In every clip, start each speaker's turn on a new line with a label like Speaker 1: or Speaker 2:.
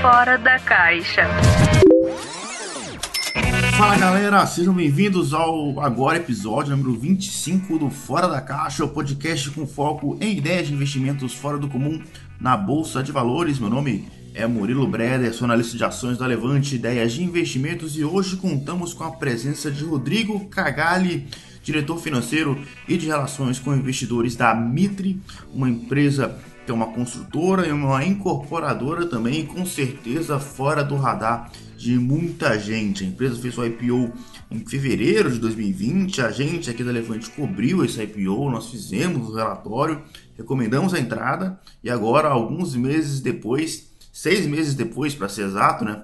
Speaker 1: Fora da caixa.
Speaker 2: Fala galera, sejam bem-vindos ao agora episódio número 25 do Fora da Caixa, o podcast com foco em ideias de investimentos fora do comum na Bolsa de Valores. Meu nome é Murilo Breder, sou analista de ações da Levante Ideias de Investimentos e hoje contamos com a presença de Rodrigo Cagali, diretor financeiro e de relações com investidores da Mitre, uma empresa que é uma construtora e uma incorporadora também, com certeza fora do radar de muita gente. A empresa fez sua IPO em fevereiro de 2020, a gente aqui da Levante cobriu esse IPO, nós fizemos o relatório, recomendamos a entrada e agora, alguns meses depois, seis meses depois para ser exato, né?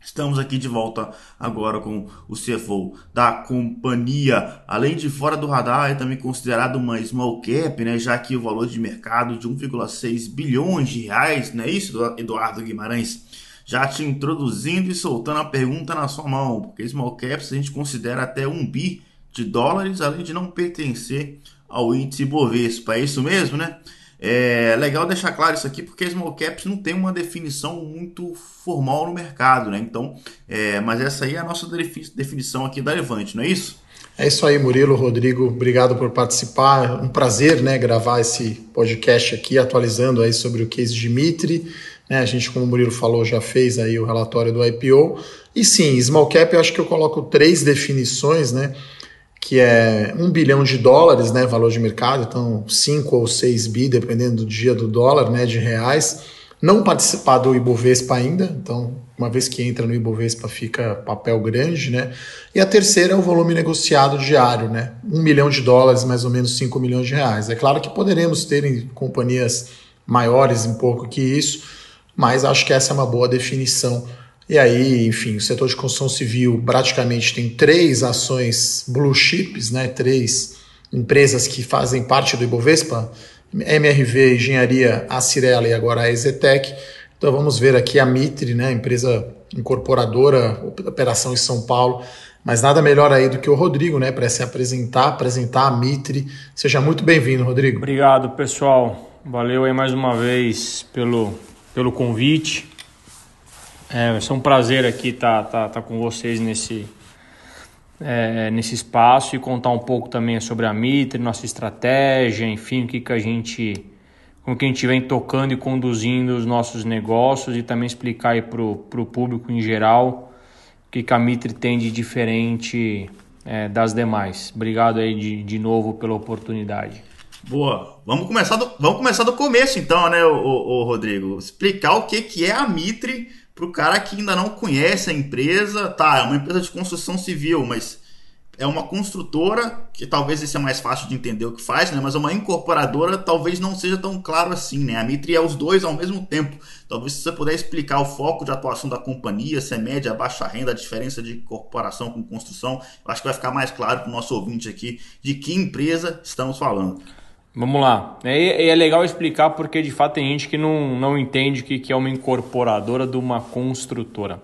Speaker 2: Estamos aqui de volta agora com o CFO da companhia. Além de fora do radar, é também considerado uma small cap, né? Já que o valor de mercado de 1,6 bilhões de reais, não é isso, Eduardo Guimarães? Já te introduzindo e soltando a pergunta na sua mão, porque small caps a gente considera até um bi de dólares, além de não pertencer ao índice Bovespa. É isso mesmo, né? É legal deixar claro isso aqui porque small caps não tem uma definição muito formal no mercado, né? Então, é, mas essa aí é a nossa definição aqui da Levante, não é isso?
Speaker 3: É isso aí, Murilo, Rodrigo, obrigado por participar. Um prazer, né, gravar esse podcast aqui, atualizando aí sobre o case Dimitri. Né, a gente, como o Murilo falou, já fez aí o relatório do IPO. E sim, small cap, eu acho que eu coloco três definições, né? Que é um bilhão de dólares, né, valor de mercado, então 5 ou 6 bi, dependendo do dia do dólar, né, de reais. Não participar do Ibovespa ainda, então uma vez que entra no Ibovespa fica papel grande, né? E a terceira é o volume negociado diário, né? Um milhão de dólares, mais ou menos 5 milhões de reais. É claro que poderemos ter em companhias maiores um pouco que isso, mas acho que essa é uma boa definição e aí, enfim, o setor de construção civil praticamente tem três ações blue chips, né? três empresas que fazem parte do Ibovespa, MRV, Engenharia, a Cirela e agora a Exetec. Então vamos ver aqui a Mitre, né? empresa incorporadora, operação em São Paulo, mas nada melhor aí do que o Rodrigo, né, para se apresentar, apresentar a Mitre. Seja muito bem-vindo, Rodrigo.
Speaker 4: Obrigado, pessoal. Valeu aí mais uma vez pelo, pelo convite. É, vai ser um prazer aqui estar tá, tá, tá com vocês nesse, é, nesse espaço e contar um pouco também sobre a Mitre, nossa estratégia, enfim, o que, que a gente como que a gente vem tocando e conduzindo os nossos negócios e também explicar aí para o público em geral o que, que a Mitre tem de diferente é, das demais. Obrigado aí de, de novo pela oportunidade.
Speaker 2: Boa. Vamos começar do, vamos começar do começo então, né, o, o Rodrigo? Explicar o que, que é a Mitre para o cara que ainda não conhece a empresa, tá, é uma empresa de construção civil, mas é uma construtora, que talvez esse é mais fácil de entender o que faz, né? Mas uma incorporadora talvez não seja tão claro assim, né? A Mitre é os dois ao mesmo tempo. Talvez se você puder explicar o foco de atuação da companhia, se é média, baixa renda, a diferença de corporação com construção, eu acho que vai ficar mais claro para o nosso ouvinte aqui de que empresa estamos falando.
Speaker 4: Vamos lá. É, é legal explicar porque de fato tem gente que não, não entende que, que é uma incorporadora de uma construtora.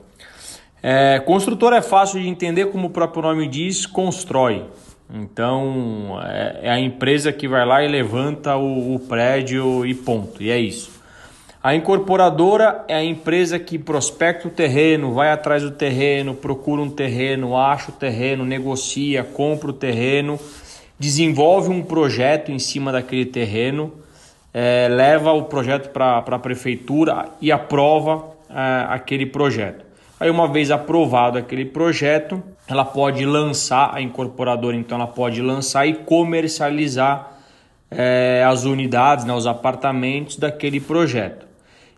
Speaker 4: É, construtora é fácil de entender, como o próprio nome diz, constrói. Então é, é a empresa que vai lá e levanta o, o prédio e ponto. E é isso. A incorporadora é a empresa que prospecta o terreno, vai atrás do terreno, procura um terreno, acha o terreno, negocia, compra o terreno desenvolve um projeto em cima daquele terreno, é, leva o projeto para a prefeitura e aprova é, aquele projeto. Aí, uma vez aprovado aquele projeto, ela pode lançar, a incorporadora então ela pode lançar e comercializar é, as unidades, né, os apartamentos daquele projeto.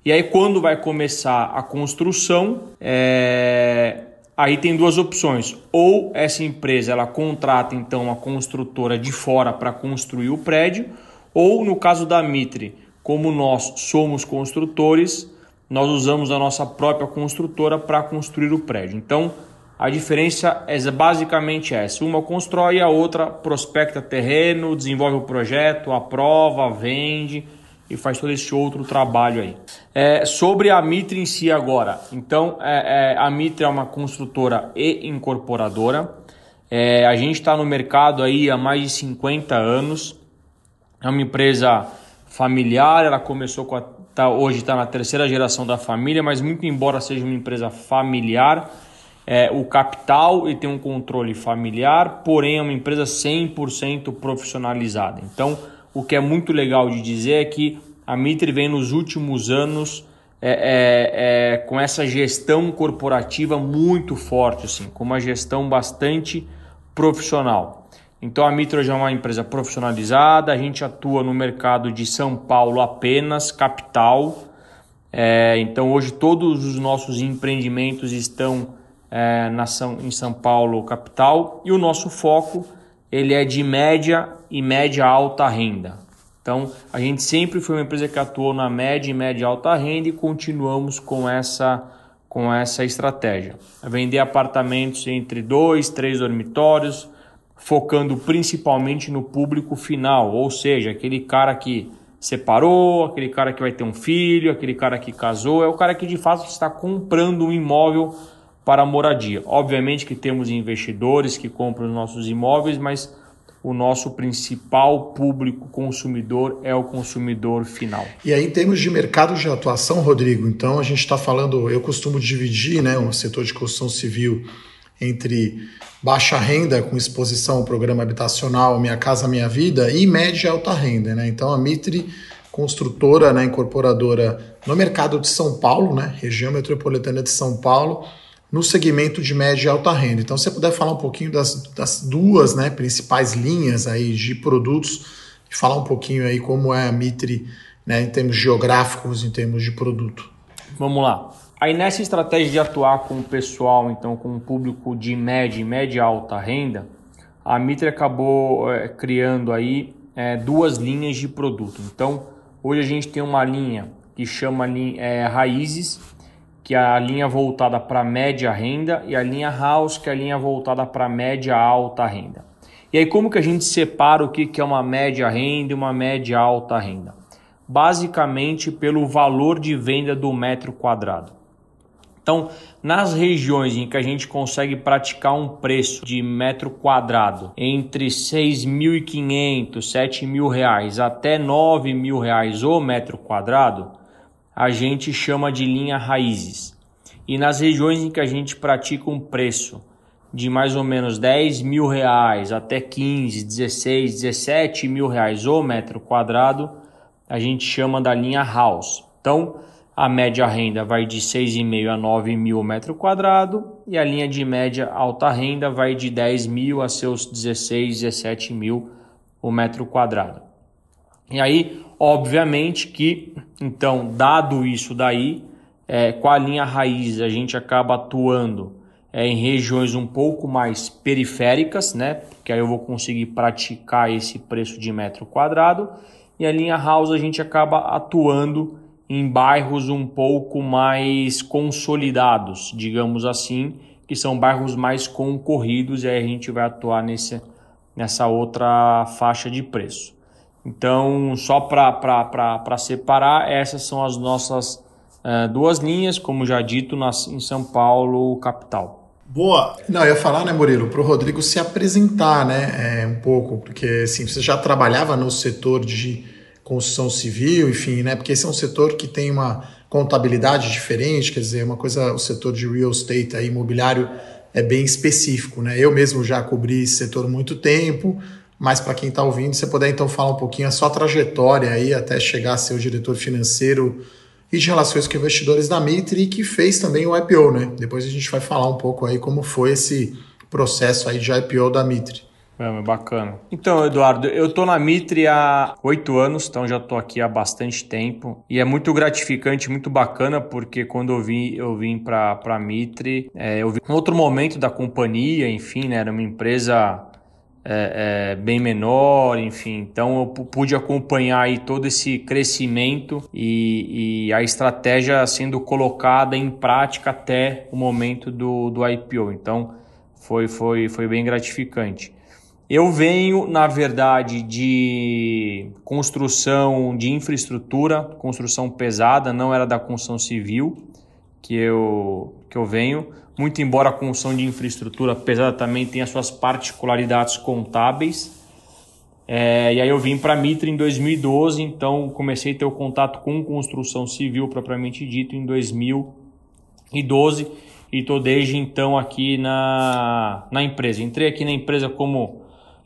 Speaker 4: E aí, quando vai começar a construção, é, Aí tem duas opções. Ou essa empresa ela contrata então uma construtora de fora para construir o prédio, ou no caso da Mitre, como nós somos construtores, nós usamos a nossa própria construtora para construir o prédio. Então, a diferença é basicamente essa: uma constrói, a outra prospecta terreno, desenvolve o projeto, aprova, vende e faz todo esse outro trabalho aí. É, sobre a Mitre em si agora, então é, é, a Mitre é uma construtora e incorporadora. É, a gente está no mercado aí há mais de 50 anos. é uma empresa familiar, ela começou com a, tá, hoje está na terceira geração da família, mas muito embora seja uma empresa familiar, é, o capital e tem um controle familiar, porém é uma empresa 100% profissionalizada. Então, o que é muito legal de dizer é que a Mitre vem nos últimos anos é, é, é, com essa gestão corporativa muito forte, assim, com uma gestão bastante profissional. Então a Mitre já é uma empresa profissionalizada, a gente atua no mercado de São Paulo apenas, capital. É, então hoje todos os nossos empreendimentos estão é, na São, em São Paulo capital e o nosso foco ele é de média e média alta renda. Então a gente sempre foi uma empresa que atuou na média e média alta renda e continuamos com essa com essa estratégia. Vender apartamentos entre dois, três dormitórios, focando principalmente no público final, ou seja, aquele cara que separou, aquele cara que vai ter um filho, aquele cara que casou, é o cara que de fato está comprando um imóvel para moradia. Obviamente que temos investidores que compram os nossos imóveis, mas o nosso principal público consumidor é o consumidor final.
Speaker 3: E aí, em termos de mercado de atuação, Rodrigo, então a gente está falando, eu costumo dividir né, o setor de construção civil entre baixa renda com exposição ao programa habitacional Minha Casa Minha Vida e média e alta renda. Né? Então a Mitre, construtora, né, incorporadora no mercado de São Paulo, né, região metropolitana de São Paulo, no segmento de média e alta renda. Então, se você puder falar um pouquinho das, das duas né, principais linhas aí de produtos e falar um pouquinho aí como é a Mitre né, em termos geográficos, em termos de produto.
Speaker 4: Vamos lá. Aí nessa estratégia de atuar com o pessoal, então com o público de média e média alta renda, a Mitre acabou é, criando aí é, duas linhas de produto. Então, hoje a gente tem uma linha que chama é, Raízes, que é a linha voltada para média renda, e a linha House, que é a linha voltada para média alta renda. E aí como que a gente separa o que é uma média renda e uma média alta renda? Basicamente pelo valor de venda do metro quadrado. Então, nas regiões em que a gente consegue praticar um preço de metro quadrado entre 6.500, 7.000 reais até 9.000 reais o metro quadrado, a gente chama de linha raízes. E nas regiões em que a gente pratica um preço de mais ou menos 10 mil reais até 15, 16, 17 mil reais o metro quadrado, a gente chama da linha house. Então, a média renda vai de 6,5 a 9 mil metro quadrado e a linha de média alta renda vai de 10 mil a seus 16, 17 mil o metro quadrado. E aí, obviamente que, então, dado isso daí, é, com a linha raiz a gente acaba atuando é, em regiões um pouco mais periféricas, né? Porque aí eu vou conseguir praticar esse preço de metro quadrado. E a linha house a gente acaba atuando em bairros um pouco mais consolidados, digamos assim, que são bairros mais concorridos, e aí a gente vai atuar nesse, nessa outra faixa de preço. Então, só para separar, essas são as nossas uh, duas linhas, como já dito, nas, em São Paulo, capital.
Speaker 3: Boa! Não, eu ia falar, né, Murilo, para o Rodrigo se apresentar, né, é, um pouco, porque assim, você já trabalhava no setor de construção civil, enfim, né, porque esse é um setor que tem uma contabilidade diferente, quer dizer, uma coisa, o setor de real estate, aí, imobiliário, é bem específico, né? Eu mesmo já cobri esse setor há muito tempo, mas para quem está ouvindo, você puder então falar um pouquinho a sua trajetória aí até chegar a ser o diretor financeiro e de relações com investidores da Mitre, que fez também o IPO, né? Depois a gente vai falar um pouco aí como foi esse processo aí de IPO da Mitre.
Speaker 4: É, bacana. Então, Eduardo, eu tô na Mitre há oito anos, então já tô aqui há bastante tempo. E é muito gratificante, muito bacana, porque quando eu vim, eu vim para a Mitre, é, eu vi um outro momento da companhia, enfim, né, era uma empresa é, é, bem menor, enfim. Então eu pude acompanhar aí todo esse crescimento e, e, a estratégia sendo colocada em prática até o momento do, do IPO. Então foi, foi, foi bem gratificante. Eu venho, na verdade, de construção de infraestrutura, construção pesada, não era da construção civil que eu, que eu venho muito embora a construção de infraestrutura pesada também tenha suas particularidades contábeis, É, e aí eu vim para Mitre em 2012, então comecei a ter o contato com construção civil propriamente dito em 2012 e estou desde então aqui na, na empresa. Entrei aqui na empresa como,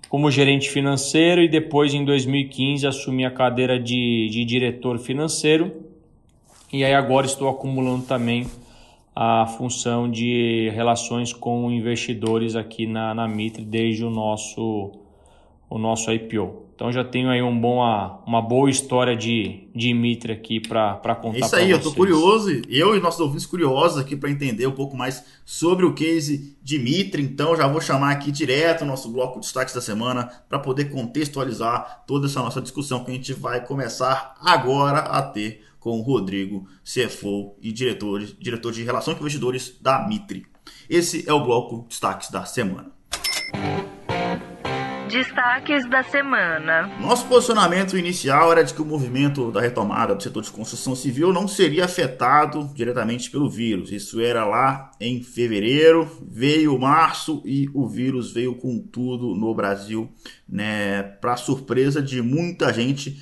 Speaker 4: como gerente financeiro e depois em 2015 assumi a cadeira de, de diretor financeiro e aí agora estou acumulando também a função de relações com investidores aqui na, na Mitre desde o nosso, o nosso IPO. Então já tenho aí um bom, uma boa história de, de Mitre aqui para contar
Speaker 2: É isso aí, eu estou curioso, eu e nossos ouvintes curiosos aqui para entender um pouco mais sobre o case de Mitre. Então já vou chamar aqui direto o nosso bloco de destaques da semana para poder contextualizar toda essa nossa discussão que a gente vai começar agora a ter com Rodrigo, CFO e diretor, diretor de Relação com Investidores da Mitre. Esse é o bloco Destaques da Semana.
Speaker 1: Destaques da semana.
Speaker 2: Nosso posicionamento inicial era de que o movimento da retomada do setor de construção civil não seria afetado diretamente pelo vírus. Isso era lá em fevereiro, veio março e o vírus veio com tudo no Brasil, né? Para surpresa de muita gente,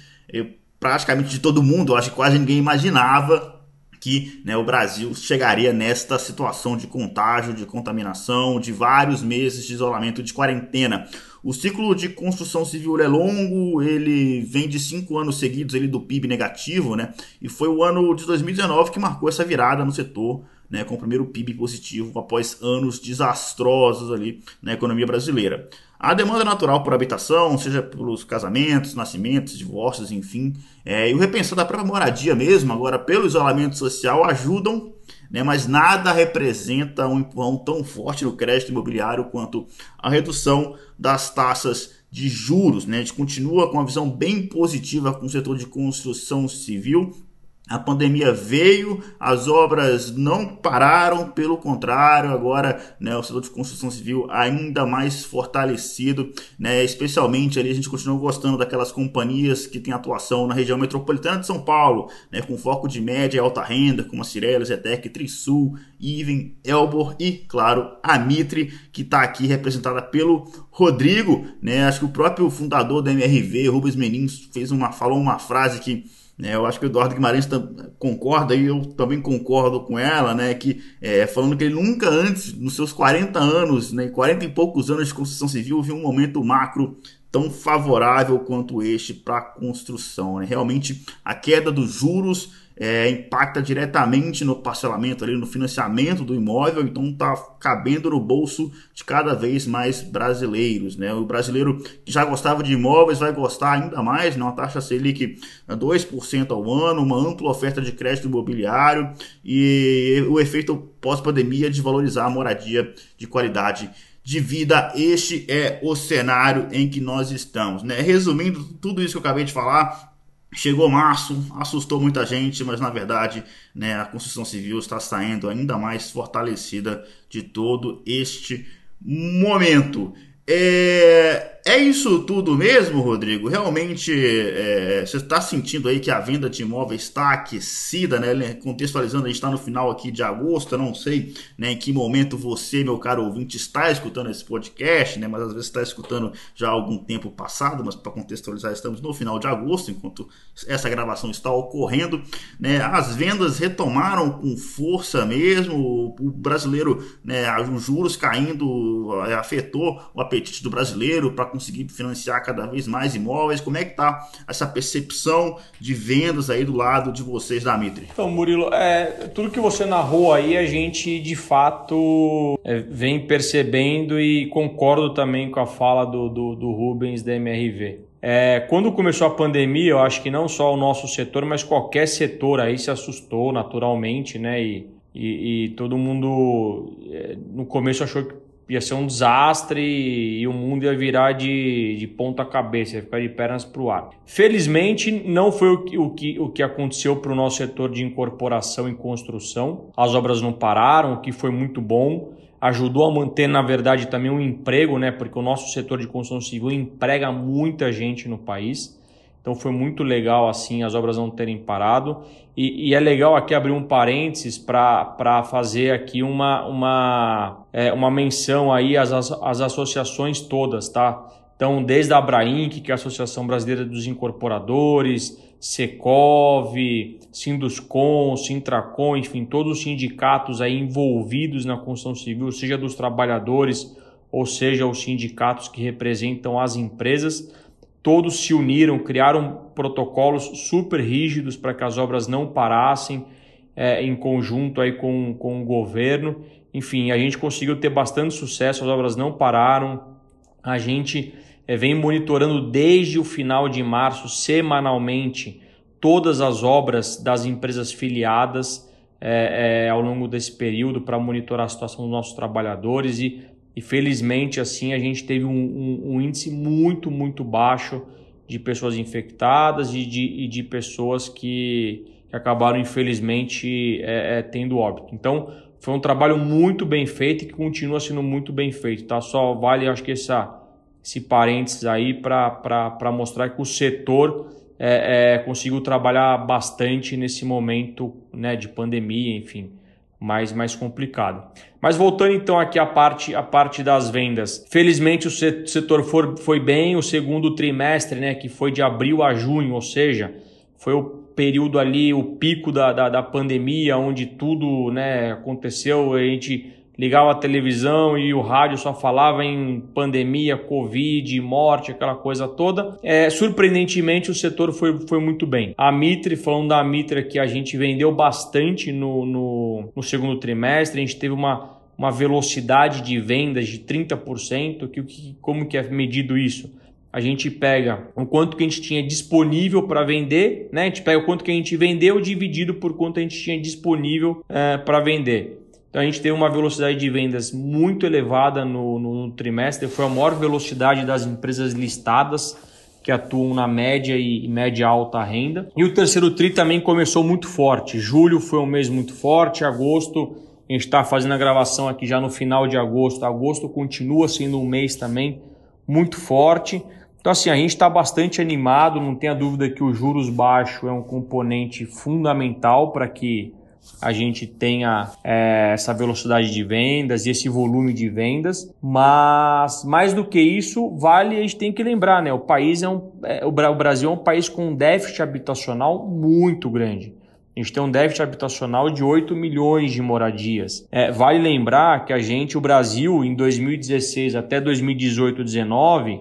Speaker 2: praticamente de todo mundo, acho que quase ninguém imaginava que né, o Brasil chegaria nesta situação de contágio, de contaminação, de vários meses de isolamento, de quarentena. O ciclo de construção civil é longo, ele vem de cinco anos seguidos ele, do PIB negativo, né? E foi o ano de 2019 que marcou essa virada no setor, né? Com o primeiro PIB positivo após anos desastrosos ali na economia brasileira. A demanda natural por habitação, seja pelos casamentos, nascimentos, divórcios, enfim, é, e o repensar da própria moradia mesmo, agora pelo isolamento social, ajudam, né, mas nada representa um empurrão tão forte no crédito imobiliário quanto a redução das taxas de juros. Né? A gente continua com uma visão bem positiva com o setor de construção civil, a pandemia veio, as obras não pararam, pelo contrário, agora né, o setor de construção civil ainda mais fortalecido, né, especialmente ali a gente continua gostando daquelas companhias que têm atuação na região metropolitana de São Paulo, né, com foco de média e alta renda, como a Cirela, Zetec, Trisul, Iven, Elbor e, claro, a Mitre, que está aqui representada pelo Rodrigo. Né, acho que o próprio fundador da MRV, Rubens Menin, fez uma, falou uma frase que né, eu acho que o Eduardo Guimarães concorda e eu também concordo com ela, né? Que é, falando que ele nunca antes, nos seus 40 anos, né, 40 e poucos anos de construção civil, viu um momento macro tão favorável quanto este para a construção. Né? Realmente a queda dos juros é, impacta diretamente no parcelamento, ali, no financiamento do imóvel, então está cabendo no bolso de cada vez mais brasileiros. Né? O brasileiro que já gostava de imóveis vai gostar ainda mais, né? uma taxa Selic 2% ao ano, uma ampla oferta de crédito imobiliário e o efeito pós-pandemia de valorizar a moradia de qualidade de vida. Este é o cenário em que nós estamos. Né? Resumindo tudo isso que eu acabei de falar, Chegou março, assustou muita gente, mas na verdade né, a construção civil está saindo ainda mais fortalecida de todo este momento. É, é isso tudo mesmo, Rodrigo? Realmente é, você está sentindo aí que a venda de imóveis está aquecida, né? Contextualizando, a gente está no final aqui de agosto, eu não sei né, em que momento você, meu caro ouvinte, está escutando esse podcast, né? Mas às vezes está escutando já há algum tempo passado, mas para contextualizar, estamos no final de agosto, enquanto essa gravação está ocorrendo. Né? As vendas retomaram com força mesmo, o brasileiro, né, os juros caindo, é, afetou o apetite apetite do brasileiro para conseguir financiar cada vez mais imóveis? Como é que está essa percepção de vendas aí do lado de vocês da Mitre?
Speaker 4: Então, Murilo, é, tudo que você narrou aí a gente de fato é, vem percebendo e concordo também com a fala do, do, do Rubens da MRV. É, quando começou a pandemia, eu acho que não só o nosso setor, mas qualquer setor aí se assustou naturalmente, né? E, e, e todo mundo é, no começo achou que ia ser um desastre e o mundo ia virar de, de ponta cabeça, ia ficar de pernas para o ar. Felizmente, não foi o que, o que, o que aconteceu para o nosso setor de incorporação e construção. As obras não pararam, o que foi muito bom. Ajudou a manter, na verdade, também um emprego, né? Porque o nosso setor de construção civil emprega muita gente no país. Então foi muito legal assim as obras não terem parado. E, e é legal aqui abrir um parênteses para fazer aqui uma, uma, é, uma menção aí às, às associações todas, tá? Então, desde a Abrainc, que é a Associação Brasileira dos Incorporadores, Secov, Sinduscom, Sintracom, enfim, todos os sindicatos aí envolvidos na construção civil, seja dos trabalhadores ou seja os sindicatos que representam as empresas, todos se uniram, criaram protocolos super rígidos para que as obras não parassem é, em conjunto aí com, com o governo. Enfim, a gente conseguiu ter bastante sucesso, as obras não pararam. A gente é, vem monitorando desde o final de março, semanalmente, todas as obras das empresas filiadas é, é, ao longo desse período para monitorar a situação dos nossos trabalhadores e, e felizmente assim a gente teve um, um, um, índice muito, muito baixo de pessoas infectadas e de, e de pessoas que, que acabaram infelizmente é, é, tendo óbito. Então foi um trabalho muito bem feito e que continua sendo muito bem feito, tá? Só vale, acho que essa esse parênteses aí para mostrar que o setor é, é, conseguiu trabalhar bastante nesse momento né, de pandemia, enfim, mais, mais complicado. Mas voltando então aqui à parte, à parte das vendas. Felizmente o setor for, foi bem, o segundo trimestre, né, que foi de abril a junho, ou seja, foi o período ali, o pico da, da, da pandemia, onde tudo né, aconteceu, a gente ligava a televisão e o rádio só falava em pandemia, Covid, morte, aquela coisa toda. É, surpreendentemente, o setor foi, foi muito bem. A Mitre, falando da Mitre que a gente vendeu bastante no, no, no segundo trimestre, a gente teve uma, uma velocidade de vendas de 30%. Que, que, como que é medido isso? A gente pega o quanto que a gente tinha disponível para vender, né? A gente pega o quanto que a gente vendeu dividido por quanto a gente tinha disponível é, para vender. Então a gente teve uma velocidade de vendas muito elevada no, no, trimestre, foi a maior velocidade das empresas listadas que atuam na média e, média alta renda. E o terceiro tri também começou muito forte. Julho foi um mês muito forte, agosto a gente está fazendo a gravação aqui já no final de agosto. Agosto continua sendo um mês também muito forte. Então, assim, a gente está bastante animado, não tenha dúvida que o juros baixo é um componente fundamental para que a gente tenha é, essa velocidade de vendas e esse volume de vendas, mas mais do que isso, vale a gente tem que lembrar, né? O país é um, é, o Brasil é um país com um déficit habitacional muito grande. A gente tem um déficit habitacional de 8 milhões de moradias. É, vale lembrar que a gente, o Brasil, em 2016 até 2018, 2019,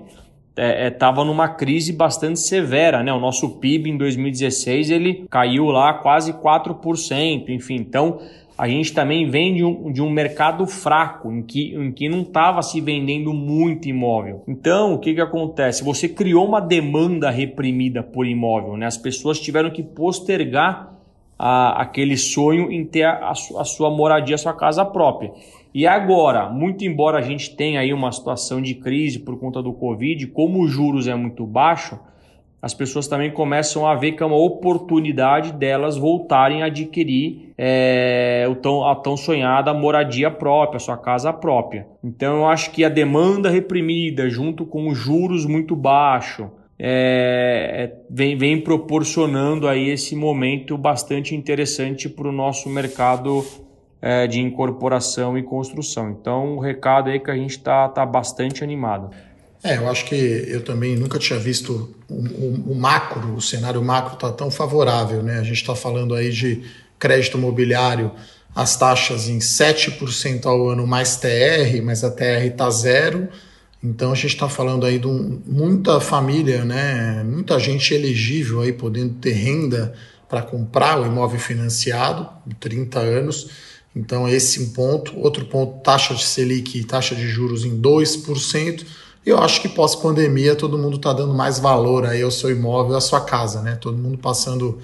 Speaker 4: estava é, é, numa crise bastante severa, né? O nosso PIB em 2016 ele caiu lá quase 4%, enfim. Então a gente também vem de um, de um mercado fraco, em que, em que não estava se vendendo muito imóvel. Então, o que, que acontece? Você criou uma demanda reprimida por imóvel, né? As pessoas tiveram que postergar a, aquele sonho em ter a, a sua moradia, a sua casa própria. E agora, muito embora a gente tenha aí uma situação de crise por conta do Covid, como os juros é muito baixo, as pessoas também começam a ver que é uma oportunidade delas voltarem a adquirir é, o tão, a tão sonhada moradia própria, sua casa própria. Então eu acho que a demanda reprimida, junto com os juros muito baixos, é, é, vem, vem proporcionando aí esse momento bastante interessante para o nosso mercado é, de incorporação e construção. Então, o recado aí que a gente está tá bastante animado.
Speaker 3: É, eu acho que eu também nunca tinha visto o, o, o macro, o cenário macro está tão favorável. Né? A gente está falando aí de crédito imobiliário, as taxas em 7% ao ano mais TR, mas a TR está zero. Então a gente está falando aí de um, muita família, né? muita gente elegível aí podendo ter renda para comprar o imóvel financiado, 30 anos então, esse é um ponto. Outro ponto, taxa de Selic, taxa de juros em 2%. Eu acho que pós-pandemia todo mundo está dando mais valor aí ao seu imóvel, à sua casa, né? Todo mundo passando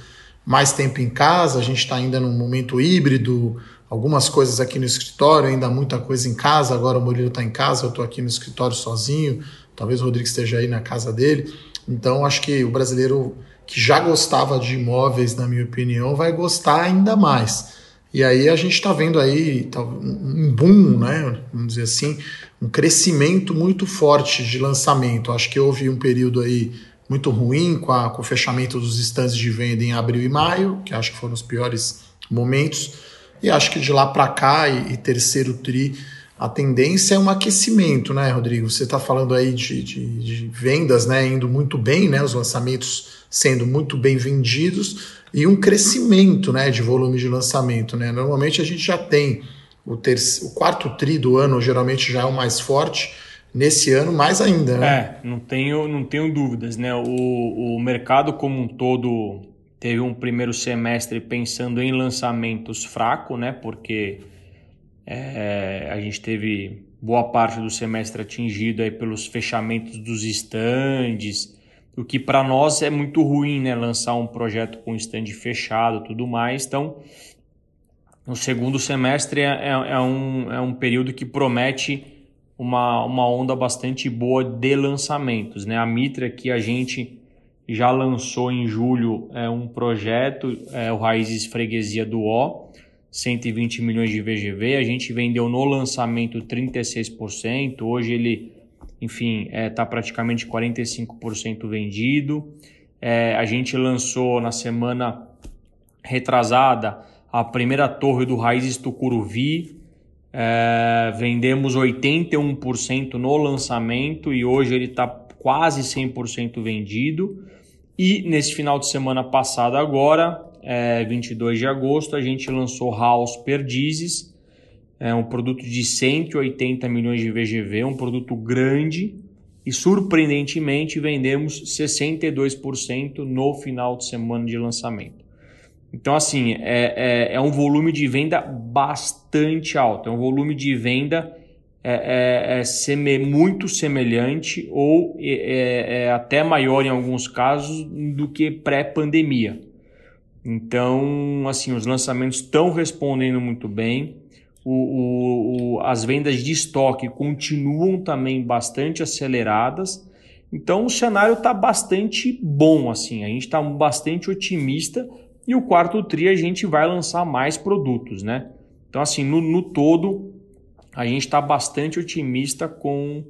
Speaker 3: mais tempo em casa, a gente está ainda num momento híbrido, algumas coisas aqui no escritório, ainda muita coisa em casa. Agora o Murilo está em casa, eu estou aqui no escritório sozinho, talvez o Rodrigo esteja aí na casa dele. Então, acho que o brasileiro que já gostava de imóveis, na minha opinião, vai gostar ainda mais. E aí a gente está vendo aí tá, um boom, né? Vamos dizer assim, um crescimento muito forte de lançamento. Acho que houve um período aí muito ruim com, a, com o fechamento dos estandes de venda em abril e maio, que acho que foram os piores momentos. E acho que de lá para cá e, e, terceiro tri a tendência é um aquecimento, né, Rodrigo? Você está falando aí de, de, de, vendas né, indo muito bem, né, os lançamentos sendo muito bem vendidos e um crescimento né, de volume de lançamento. Né? Normalmente a gente já tem o, terceiro, o quarto tri do ano, geralmente já é o mais forte. Nesse ano, mais ainda. Né?
Speaker 4: É, não tenho, não tenho dúvidas. Né? O, o mercado como um todo teve um primeiro semestre pensando em lançamentos fraco, né? porque é, a gente teve boa parte do semestre atingido aí pelos fechamentos dos estandes, o que para nós é muito ruim, né? Lançar um projeto com stand fechado tudo mais. Então, o segundo semestre é, é, é, um, é um período que promete uma, uma onda bastante boa de lançamentos. Né? A Mitra que a gente já lançou em julho é um projeto, é o Raízes Freguesia do O, 120 milhões de VGV. A gente vendeu no lançamento 36%, hoje ele, enfim, está é, tá praticamente 45% vendido. É, a gente lançou na semana retrasada a primeira torre do Raízes Tucuruvi. É, vendemos 81% no lançamento e hoje ele está quase 100% vendido. E nesse final de semana passado agora, é, 22 de agosto, a gente lançou House Perdizes, é um produto de 180 milhões de VGV, um produto grande e surpreendentemente vendemos 62% no final de semana de lançamento. Então, assim, é, é, é, um volume de venda bastante alto, é um volume de venda é, é, é seme, muito semelhante ou é, é, é até maior em alguns casos do que pré-pandemia. Então, assim, os lançamentos estão respondendo muito bem. O, o, o, as vendas de estoque continuam também bastante aceleradas. Então, o cenário está bastante bom. assim. A gente está bastante otimista e o quarto TRI a gente vai lançar mais produtos. né? Então, assim, no, no todo, a gente está bastante otimista com,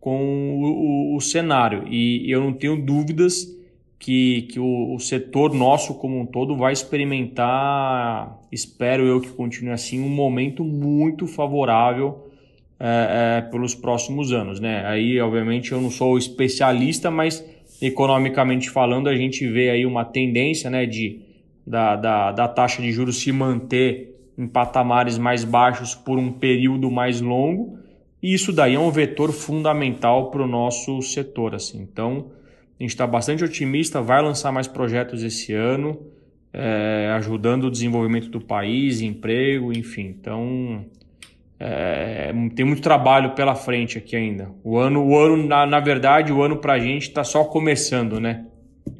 Speaker 4: com o, o cenário. E eu não tenho dúvidas que, que o, o, setor nosso como um todo vai experimentar, espero eu que continue assim, um momento muito favorável é, é, pelos próximos anos. Né? Aí, obviamente, eu não sou especialista, mas economicamente falando, a gente vê aí uma tendência né, de, da, da, da taxa de juros se manter em patamares mais baixos por um período mais longo, e isso daí é um vetor fundamental para o nosso setor. Assim. Então, a gente está bastante otimista, vai lançar mais projetos esse ano, é, ajudando o desenvolvimento do país, emprego, enfim. Então, é, tem muito trabalho pela frente aqui ainda. O ano, o ano na, na verdade, o ano para a gente está só começando, né?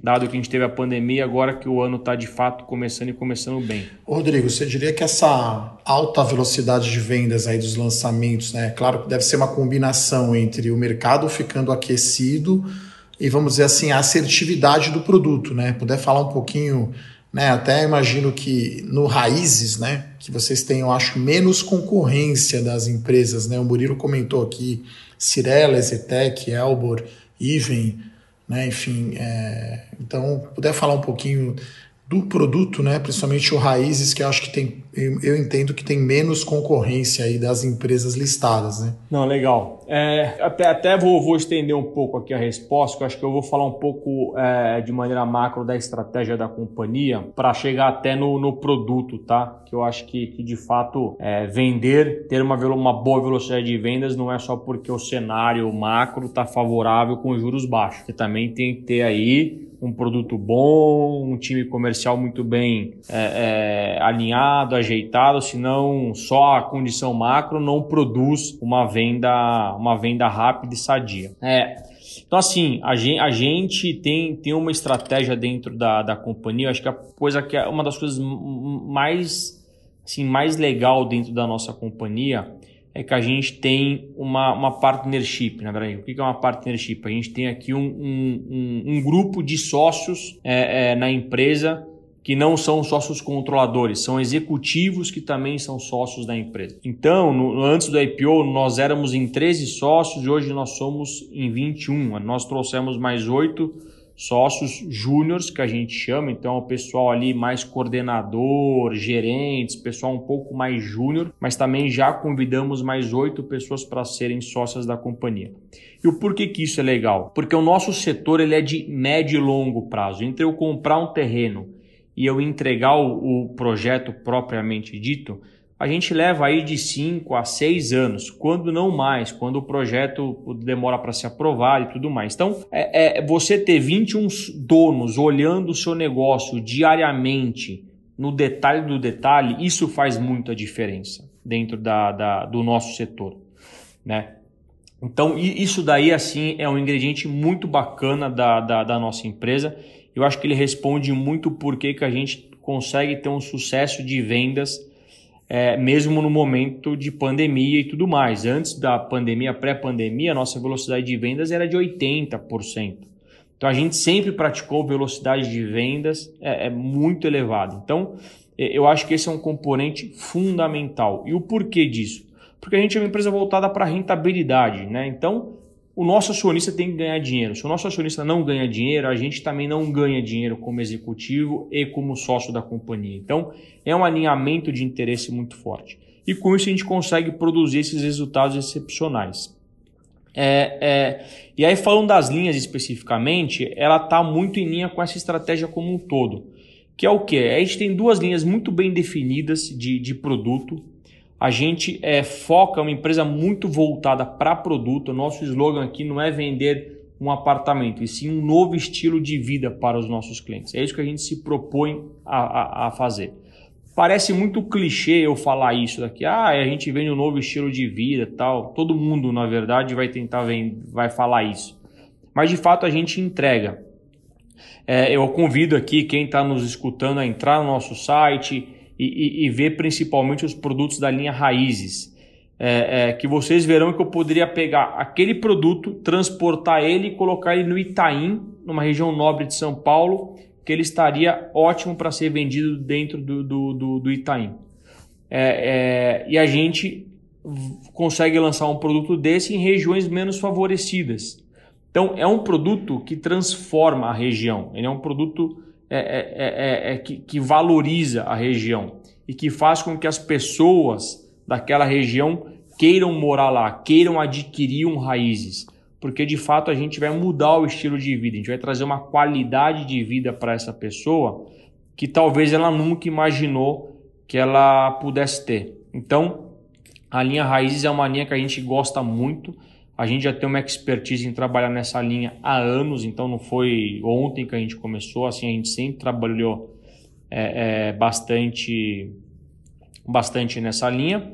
Speaker 4: Dado que a gente teve a pandemia, agora que o ano está de fato começando e começando bem.
Speaker 3: Rodrigo, você diria que essa alta velocidade de vendas aí dos lançamentos, né? Claro que deve ser uma combinação entre o mercado ficando aquecido e vamos dizer assim, a assertividade do produto, né? Puder falar um pouquinho, né? Até imagino que no Raízes, né? Que vocês tenham, acho, menos concorrência das empresas, né? O Murilo comentou aqui Cirela, Zetec, Elbor, Even, né? Enfim, é... então, puder falar um pouquinho do produto, né? Principalmente o Raízes, que eu acho que tem, eu entendo que tem menos concorrência aí das empresas listadas, né?
Speaker 4: Não, legal. É, até até vou, vou, estender um pouco aqui a resposta, que eu acho que eu vou falar um pouco é, de maneira macro da estratégia da companhia para chegar até no, no, produto, tá? Que eu acho que, que de fato é, vender, ter uma, uma boa velocidade de vendas não é só porque o cenário macro está favorável com juros baixos. Você também tem que ter aí um produto bom, um time comercial muito bem é, é, alinhado, ajeitado, senão só a condição macro não produz uma venda, uma venda rápida e sadia. É, então, assim, a gente, a gente, tem, tem uma estratégia dentro da, da companhia, acho que a coisa que é uma das coisas mais, assim, mais legal dentro da nossa companhia é que a gente tem uma, uma partnership, na verdade. O que é uma partnership? A gente tem aqui um, um, um, grupo de sócios é, é, na empresa que não são sócios controladores, são executivos que também são sócios da empresa. Então, no, antes do IPO, nós éramos em 13 sócios e hoje nós somos em 21. Nós trouxemos mais oito sócios júniores, que a gente chama, então o pessoal ali mais coordenador, gerentes, pessoal um pouco mais júnior, mas também já convidamos mais oito pessoas para serem sócias da companhia. E o porquê que isso é legal? Porque o nosso setor ele é de médio e longo prazo. Entre eu comprar um terreno e eu entregar o, o projeto propriamente dito, a gente leva aí de 5 a 6 anos, quando não mais, quando o projeto demora para se aprovar e tudo mais. Então, é, é, você ter 21 donos olhando o seu negócio diariamente, no detalhe do detalhe, isso faz muita diferença dentro da, da, do nosso setor. Né? Então, isso daí assim é um ingrediente muito bacana da, da, da nossa empresa. Eu acho que ele responde muito por que a gente consegue ter um sucesso de vendas é, mesmo no momento de pandemia e tudo mais. Antes da pandemia, pré-pandemia, a nossa velocidade de vendas era de 80%. Então a gente sempre praticou velocidade de vendas é, é muito elevada. Então eu acho que esse é um componente fundamental. E o porquê disso? Porque a gente é uma empresa voltada para rentabilidade, né? Então o nosso acionista tem que ganhar dinheiro. Se o nosso acionista não ganha dinheiro, a gente também não ganha dinheiro como executivo e como sócio da companhia. Então, é um alinhamento de interesse muito forte. E com isso a gente consegue produzir esses resultados excepcionais. É, é, e aí, falando das linhas especificamente, ela está muito em linha com essa estratégia como um todo. Que é o que? A gente tem duas linhas muito bem definidas de, de produto a gente é, foca uma empresa muito voltada para produto. Nosso slogan aqui não é vender um apartamento, e sim um novo estilo de vida para os nossos clientes. É isso que a gente se propõe a, a, a fazer. Parece muito clichê eu falar isso daqui. Ah, a gente vende um novo estilo de vida tal. Todo mundo, na verdade, vai tentar vender, vai falar isso. Mas de fato a gente entrega. É, eu convido aqui quem está nos escutando a entrar no nosso site, e, e, e ver principalmente os produtos da linha raízes. É, é, que vocês verão que eu poderia pegar aquele produto, transportar ele e colocar ele no Itaim, numa região nobre de São Paulo, que ele estaria ótimo para ser vendido dentro do, do, do, do Itaim. É, é, e a gente consegue lançar um produto desse em regiões menos favorecidas. Então, é um produto que transforma a região. Ele é um produto é é, é, é, é, que, que valoriza a região e que faz com que as pessoas daquela região queiram morar lá, queiram adquirir um raízes, porque de fato a gente vai mudar o estilo de vida, a gente vai trazer uma qualidade de vida para essa pessoa que talvez ela nunca imaginou que ela pudesse ter. Então, a linha Raízes é uma linha que a gente gosta muito. A gente já tem uma expertise em trabalhar nessa linha há anos, então não foi ontem que a gente começou, assim, a gente sempre trabalhou é, é, bastante, bastante nessa linha.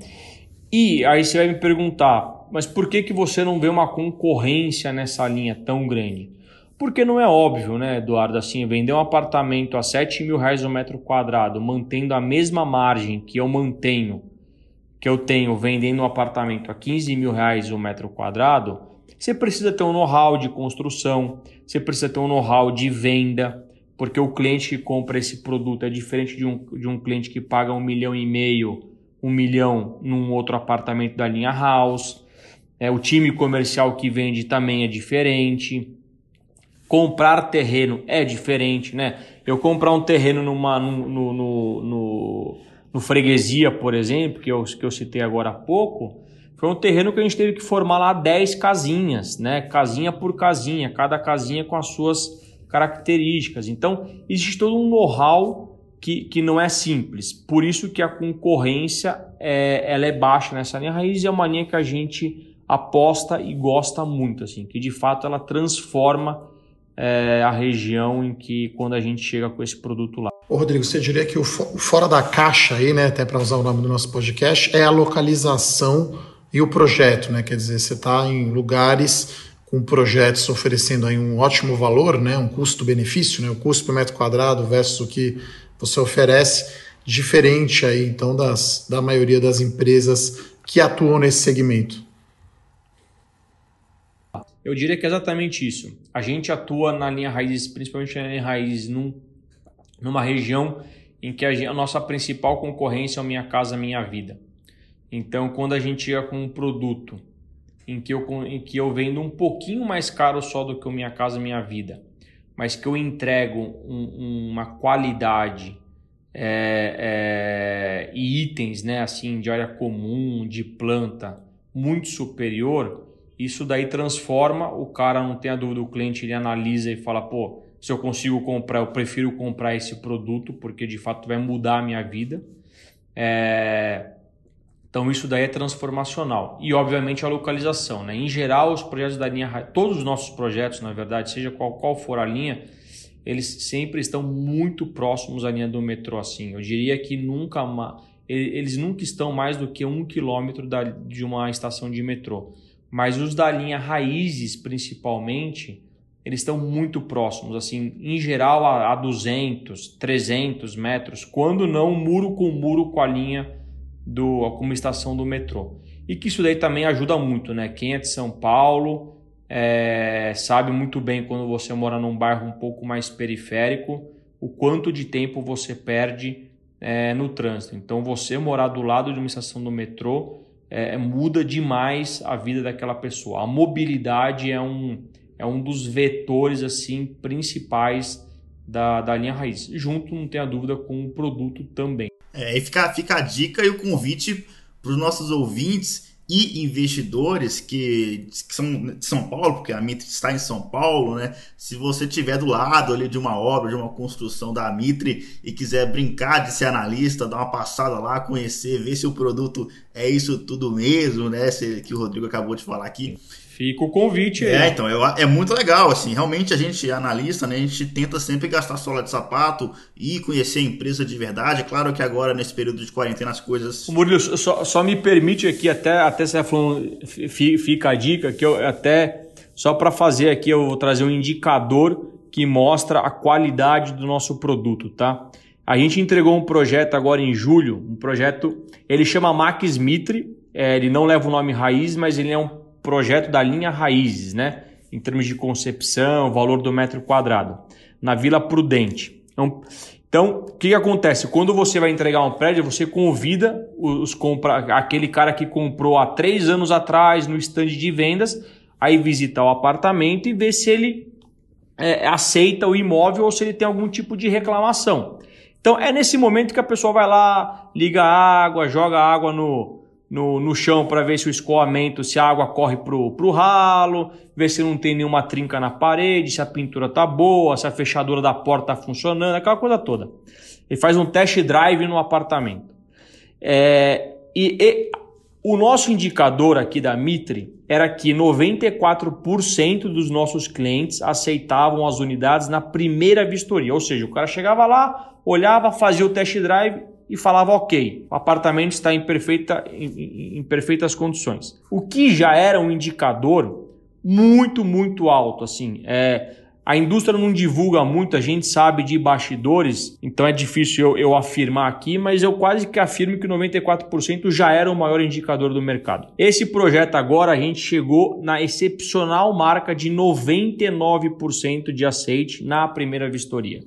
Speaker 4: E aí você vai me perguntar, mas por que, que você não vê uma concorrência nessa linha tão grande? Porque não é óbvio, né, Eduardo? Assim, vender um apartamento a 7 mil reais o metro quadrado, mantendo a mesma margem que eu mantenho que eu tenho vendendo um apartamento a 15 mil reais o um metro quadrado, você precisa ter um know-how de construção, você precisa ter um know-how de venda, porque o cliente que compra esse produto é diferente de um, de um cliente que paga um milhão e meio, um milhão num outro apartamento da linha House. É, o time comercial que vende também é diferente. Comprar terreno é diferente, né? Eu comprar um terreno numa, no, no, no no Freguesia, por exemplo, que eu, que eu citei agora há pouco, foi um terreno que a gente teve que formar lá 10 casinhas, né? Casinha por casinha, cada casinha com as suas características. Então, existe todo um know-how que, que não é simples. Por isso que a concorrência é, ela é baixa nessa linha raiz e é uma linha que a gente aposta e gosta muito, assim, que de fato ela transforma é, a região em que quando a gente chega com esse produto lá.
Speaker 3: Ô Rodrigo, você diria que o fora da caixa aí, né, até para usar o nome do nosso podcast, é a localização e o projeto, né? Quer dizer, você está em lugares com projetos oferecendo aí um ótimo valor, né, um custo-benefício, né, o custo por metro quadrado versus o que você oferece, diferente aí então das, da maioria das empresas que atuam nesse segmento.
Speaker 4: Eu diria que é exatamente isso. A gente atua na linha raízes, principalmente na linha raízes, num numa região em que a, nossa principal concorrência é o Minha Casa Minha Vida. Então, quando a gente chega com um produto em que, eu, em que eu vendo um pouquinho mais caro só do que o Minha Casa Minha Vida, mas que eu entrego um, uma qualidade é, é, e itens, né, assim, de área comum, de planta, muito superior, isso daí transforma, o cara não tem a dúvida, o cliente ele analisa e fala, pô, se eu consigo comprar, eu prefiro comprar esse produto porque de fato vai mudar a minha vida. É... Então isso daí é transformacional. E obviamente a localização. Né? Em geral, os projetos da linha, todos os nossos projetos, na verdade, seja qual, qual for a linha, eles sempre estão muito próximos à linha do metrô. Assim, eu diria que nunca eles nunca estão mais do que um quilômetro da, de uma estação de metrô. Mas os da linha raízes, principalmente, eles estão muito próximos, assim, em geral a, a 200, 300 metros, quando não muro com muro com a linha do com uma estação do metrô. E que isso daí também ajuda muito, né? Quem é de São Paulo é, sabe muito bem quando você mora num bairro um pouco mais periférico, o quanto de tempo você perde é, no trânsito. Então, você morar do lado de uma estação do metrô é, muda demais a vida daquela pessoa. A mobilidade é um é um dos vetores assim principais da, da linha raiz, junto, não tenha dúvida, com o produto também.
Speaker 2: É, e fica, fica a dica e o convite para os nossos ouvintes e investidores que, que, são de São Paulo, porque a Mitre está em São Paulo, né? Se você estiver do lado ali de uma obra, de uma construção da Mitre e quiser brincar de ser analista, dar uma passada lá, conhecer, ver se o produto é isso tudo mesmo, né? que o Rodrigo acabou de falar aqui.
Speaker 4: Fica o convite
Speaker 2: aí. É, então, é, é muito legal, assim, realmente a gente, analista, né, a gente tenta sempre gastar sola de sapato e conhecer a empresa de verdade. Claro que agora, nesse período de quarentena, as coisas...
Speaker 4: Murilo, só, só me permite aqui, até, até você falando, fica a dica, que eu até, só para fazer aqui, eu vou trazer um indicador que mostra a qualidade do nosso produto, tá? A gente entregou um projeto agora em julho, um projeto, ele chama Max Mitre, é, ele não leva o nome raiz, mas ele é um projeto da linha Raízes, né? Em termos de concepção, valor do metro quadrado, na Vila Prudente. Então, então o que, que, acontece? Quando você vai entregar um prédio, você convida os compra, aquele cara que comprou há três anos atrás no stand de vendas, aí visitar o apartamento e ver se ele é, aceita o imóvel ou se ele tem algum tipo de reclamação. Então é nesse momento que a pessoa vai lá, liga a água, joga água no, no, no chão para ver se o escoamento, se a água corre pro, pro ralo, ver se não tem nenhuma trinca na parede, se a pintura tá boa, se a fechadura da porta tá funcionando, aquela coisa toda. Ele faz um test drive no apartamento. É, e, e o nosso indicador aqui da Mitre era que 94% dos nossos clientes aceitavam as unidades na primeira vistoria, ou seja, o cara chegava lá, olhava, fazia o test drive e falava ok, o apartamento está em, perfeita, em, em perfeitas condições. O que já era um indicador muito, muito alto. Assim, é, a indústria não divulga muito, a gente sabe de bastidores, então é difícil eu, eu, afirmar aqui, mas eu quase que afirmo que 94% já era o maior indicador do mercado. Esse projeto agora a gente chegou na excepcional marca de 99% de aceite na primeira vistoria.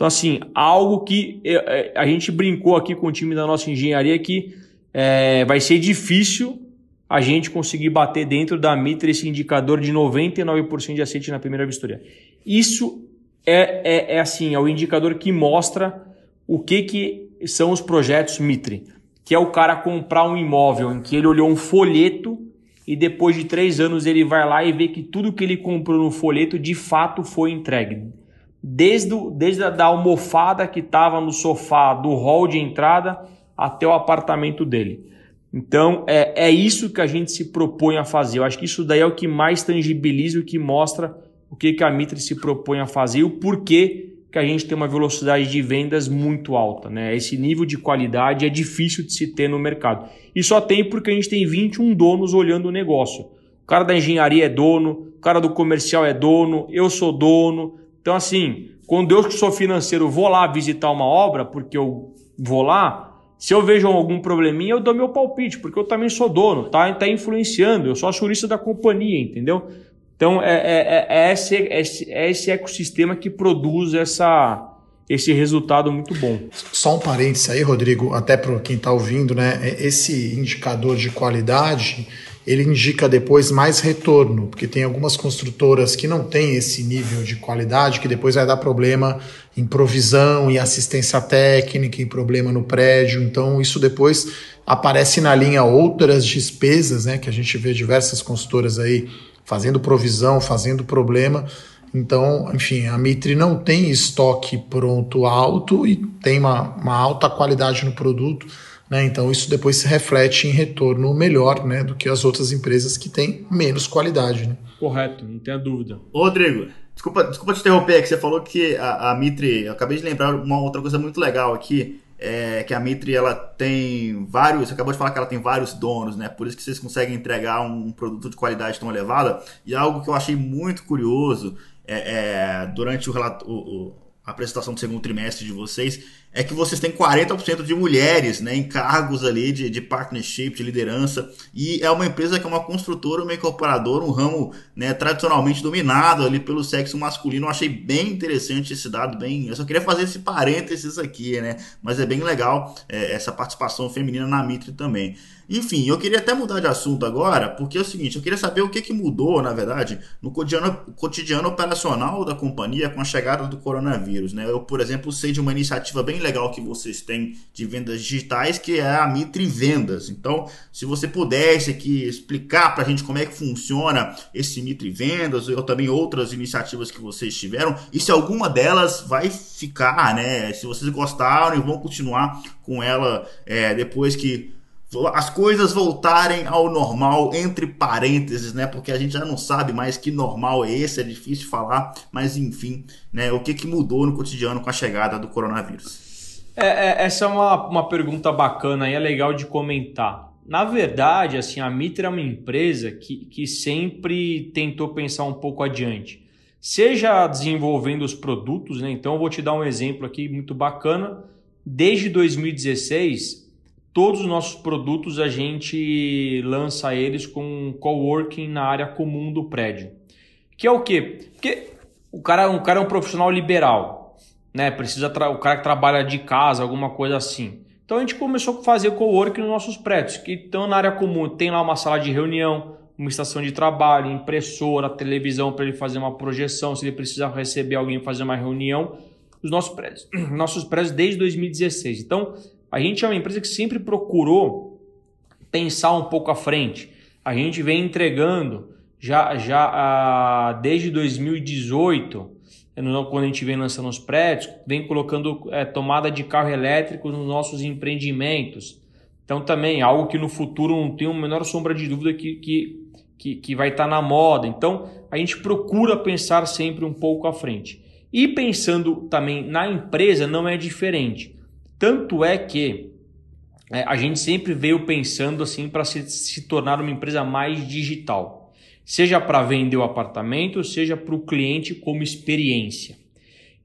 Speaker 4: Então, assim, algo que é, é, a gente brincou aqui com o time da nossa engenharia que é, vai ser difícil a gente conseguir bater dentro da Mitre esse indicador de 99% de aceite na primeira vistoria. Isso é, é, é, assim, é o indicador que mostra o que, que são os projetos Mitre, que é o cara comprar um imóvel em que ele olhou um folheto e depois de três anos ele vai lá e vê que tudo que ele comprou no folheto de fato foi entregue desde, desde a da almofada que estava no sofá do hall de entrada até o apartamento dele. Então é, é isso que a gente se propõe a fazer. Eu acho que isso daí é o que mais tangibiliza, o que mostra o que, que a Mitre se propõe a fazer e o porquê que a gente tem uma velocidade de vendas muito alta. Né? Esse nível de qualidade é difícil de se ter no mercado. E só tem porque a gente tem 21 donos olhando o negócio. O cara da engenharia é dono, o cara do comercial é dono, eu sou dono, então, assim, quando eu que sou financeiro vou lá visitar uma obra, porque eu vou lá, se eu vejo algum probleminha, eu dou meu palpite, porque eu também sou dono, tá, tá influenciando, eu sou acionista da companhia, entendeu? Então, é, é, é, esse, é, é esse ecossistema que produz essa, esse resultado muito bom.
Speaker 3: Só um parênteses aí, Rodrigo, até para quem está ouvindo, né? Esse indicador de qualidade ele indica depois mais retorno, porque tem algumas construtoras que não têm esse nível de qualidade, que depois vai dar problema em provisão, em assistência técnica, em problema no prédio. Então, isso depois aparece na linha outras despesas, né? Que a gente vê diversas consultoras aí fazendo provisão, fazendo problema. Então, enfim, a Mitre não tem estoque pronto alto e tem uma, uma alta qualidade no produto. Né? Então, isso depois se reflete em retorno melhor né, do que as outras empresas que têm menos qualidade. Né?
Speaker 4: Correto, não tenha dúvida.
Speaker 2: Rodrigo, desculpa, desculpa te interromper, que você falou que a, a Mitre. Eu acabei de lembrar uma outra coisa muito legal aqui é, que a Mitre ela tem vários, você acabou de falar que ela tem vários donos, né? Por isso que vocês conseguem entregar um produto de qualidade tão elevada. E algo que eu achei muito curioso é, é durante o, relato, o, a apresentação do segundo trimestre de vocês é que vocês têm 40% de mulheres né, em cargos ali de, de partnership, de liderança, e é uma empresa que é uma construtora, uma incorporadora, um ramo né, tradicionalmente dominado ali pelo sexo masculino. Eu achei bem interessante esse dado, bem. Eu só queria fazer esse parênteses aqui, né? Mas é bem legal é, essa participação feminina na Mitre também. Enfim, eu queria até mudar de assunto agora, porque é o seguinte, eu queria saber o que, que mudou, na verdade, no cotidiano, cotidiano operacional da companhia com a chegada do coronavírus. Né? Eu, por exemplo, sei de uma iniciativa bem legal que vocês têm de vendas digitais, que é a Mitre Vendas. Então, se você pudesse aqui explicar para a gente como é que funciona esse Mitre Vendas, ou também outras iniciativas que vocês tiveram, e se alguma delas vai ficar, né? Se vocês gostaram e vão continuar com ela é, depois que as coisas voltarem ao normal, entre parênteses, né? Porque a gente já não sabe mais que normal é esse, é difícil falar, mas enfim, né? O que, que mudou no cotidiano com a chegada do coronavírus?
Speaker 4: É, é, essa é uma, uma pergunta bacana e é legal de comentar. Na verdade, assim, a Mitra é uma empresa que, que sempre tentou pensar um pouco adiante. Seja desenvolvendo os produtos, né? Então eu vou te dar um exemplo aqui muito bacana. Desde 2016, todos os nossos produtos a gente lança eles com coworking na área comum do prédio. Que é o quê? Porque o cara, um cara é um profissional liberal, né? Precisa o cara que trabalha de casa, alguma coisa assim. Então a gente começou a fazer coworking nos nossos prédios, que estão na área comum, tem lá uma sala de reunião, uma estação de trabalho, impressora, televisão para ele fazer uma projeção, se ele precisa receber alguém fazer uma reunião, os nossos prédios, nossos prédios desde 2016. Então, a gente é uma empresa que sempre procurou pensar um pouco à frente. A gente vem entregando já, já ah, desde 2018, quando a gente vem lançando os prédios, vem colocando é, tomada de carro elétrico nos nossos empreendimentos. Então também algo que no futuro não tem a menor sombra de dúvida que, que, que, que vai estar tá na moda. Então a gente procura pensar sempre um pouco à frente. E pensando também na empresa não é diferente. Tanto é que é, a gente sempre veio pensando assim para se, se tornar uma empresa mais digital, seja para vender o apartamento, seja para o cliente como experiência.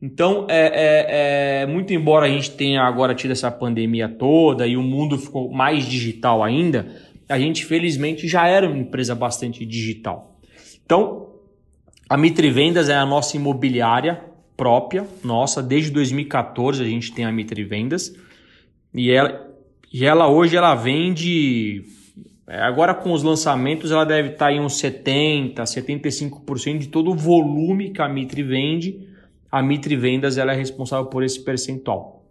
Speaker 4: Então, é, é, é, muito embora a gente tenha agora tido essa pandemia toda e o mundo ficou mais digital ainda, a gente felizmente já era uma empresa bastante digital. Então, a Mitre Vendas é a nossa imobiliária própria, nossa, desde 2014 a gente tem a Mitre Vendas. E ela, e ela hoje ela vende, é, agora com os lançamentos ela deve estar em uns 70, 75% de todo o volume que a Mitre vende, a Mitre Vendas ela é responsável por esse percentual.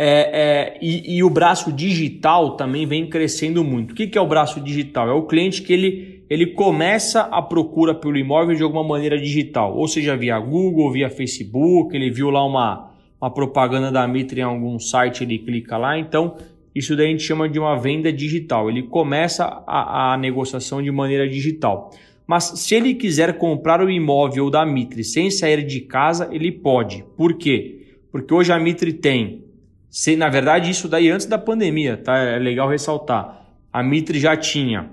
Speaker 4: É, é, e, e, o braço digital também vem crescendo muito. O que, que é o braço digital? É o cliente que ele ele começa a procura pelo imóvel de alguma maneira digital, ou seja, via Google, via Facebook, ele viu lá uma, uma propaganda da Mitre em algum site, ele clica lá, então isso daí a gente chama de uma venda digital. Ele começa a, a negociação de maneira digital. Mas se ele quiser comprar o imóvel da Mitre sem sair de casa, ele pode. Por quê? Porque hoje a Mitre tem, se, na verdade isso daí antes da pandemia, tá? É legal ressaltar. A Mitre já tinha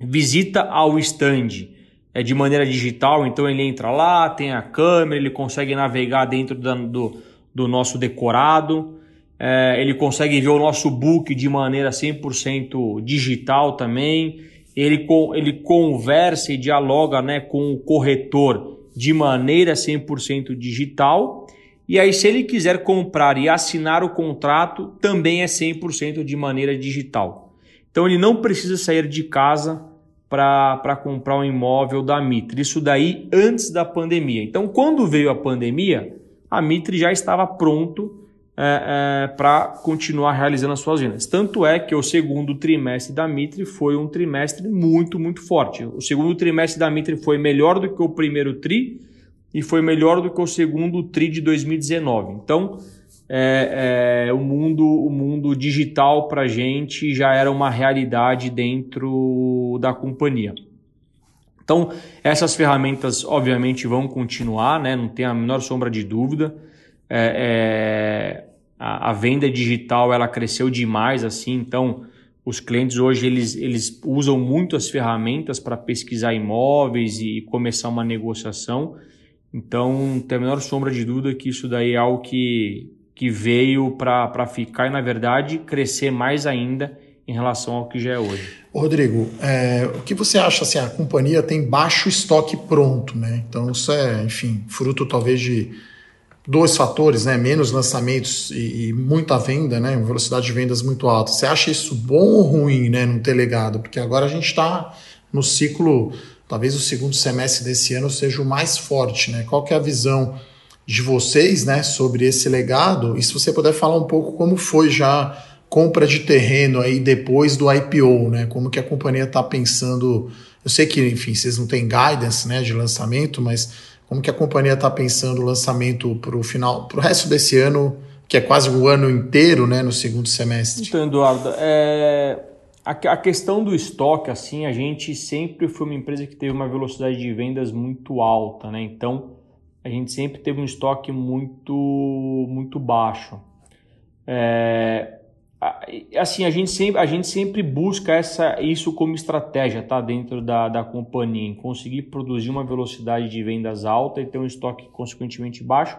Speaker 4: visita ao stand é de maneira digital, então ele entra lá, tem a câmera, ele consegue navegar dentro do, do nosso decorado, é, ele consegue ver o nosso book de maneira 100% digital também, ele, ele conversa e dialoga né, com o corretor de maneira 100% digital, e aí se ele quiser comprar e assinar o contrato, também é 100% de maneira digital. Então ele não precisa sair de casa para comprar um imóvel da Mitre. Isso daí antes da pandemia. Então, quando veio a pandemia, a Mitre já estava pronto é, é, para continuar realizando as suas vendas. Tanto é que o segundo trimestre da Mitre foi um trimestre muito, muito forte. O segundo trimestre da Mitre foi melhor do que o primeiro tri e foi melhor do que o segundo tri de 2019. Então, é, é, o mundo o mundo digital para a gente já era uma realidade dentro da companhia. Então, essas ferramentas, obviamente, vão continuar, né? não tem a menor sombra de dúvida é, é, a, a, venda digital ela cresceu demais assim, então os clientes hoje eles, eles usam muito as ferramentas para pesquisar imóveis e começar uma negociação. Então, tem a menor sombra de dúvida que isso daí é algo que, que veio para ficar e, na verdade, crescer mais ainda em relação ao que já é hoje.
Speaker 3: Rodrigo, é, o que você acha? Assim, a companhia tem baixo estoque pronto, né? Então, isso é, enfim, fruto talvez de dois fatores, né? Menos lançamentos e, e, muita venda, né? Velocidade de vendas muito alta. Você acha isso bom ou ruim, né? Não ter legado? Porque agora a gente está no ciclo, talvez o segundo semestre desse ano seja o mais forte, né? Qual que é a visão de vocês, né? Sobre esse legado? E se você puder falar um pouco como foi já compra de terreno aí depois do IPO, né? Como que a companhia está pensando? Eu sei que, enfim, vocês não têm guidance, né? De lançamento, mas como que a companhia está pensando o lançamento para o final, para o resto desse ano, que é quase um ano inteiro, né, no segundo semestre?
Speaker 4: Então, Eduardo, é... a, questão do estoque, assim, a gente sempre foi uma empresa que teve uma velocidade de vendas muito alta, né? Então, a gente sempre teve um estoque muito, muito baixo. É, assim a gente sempre a gente sempre busca essa isso como estratégia tá dentro da, da companhia em conseguir produzir uma velocidade de vendas alta e ter um estoque consequentemente baixo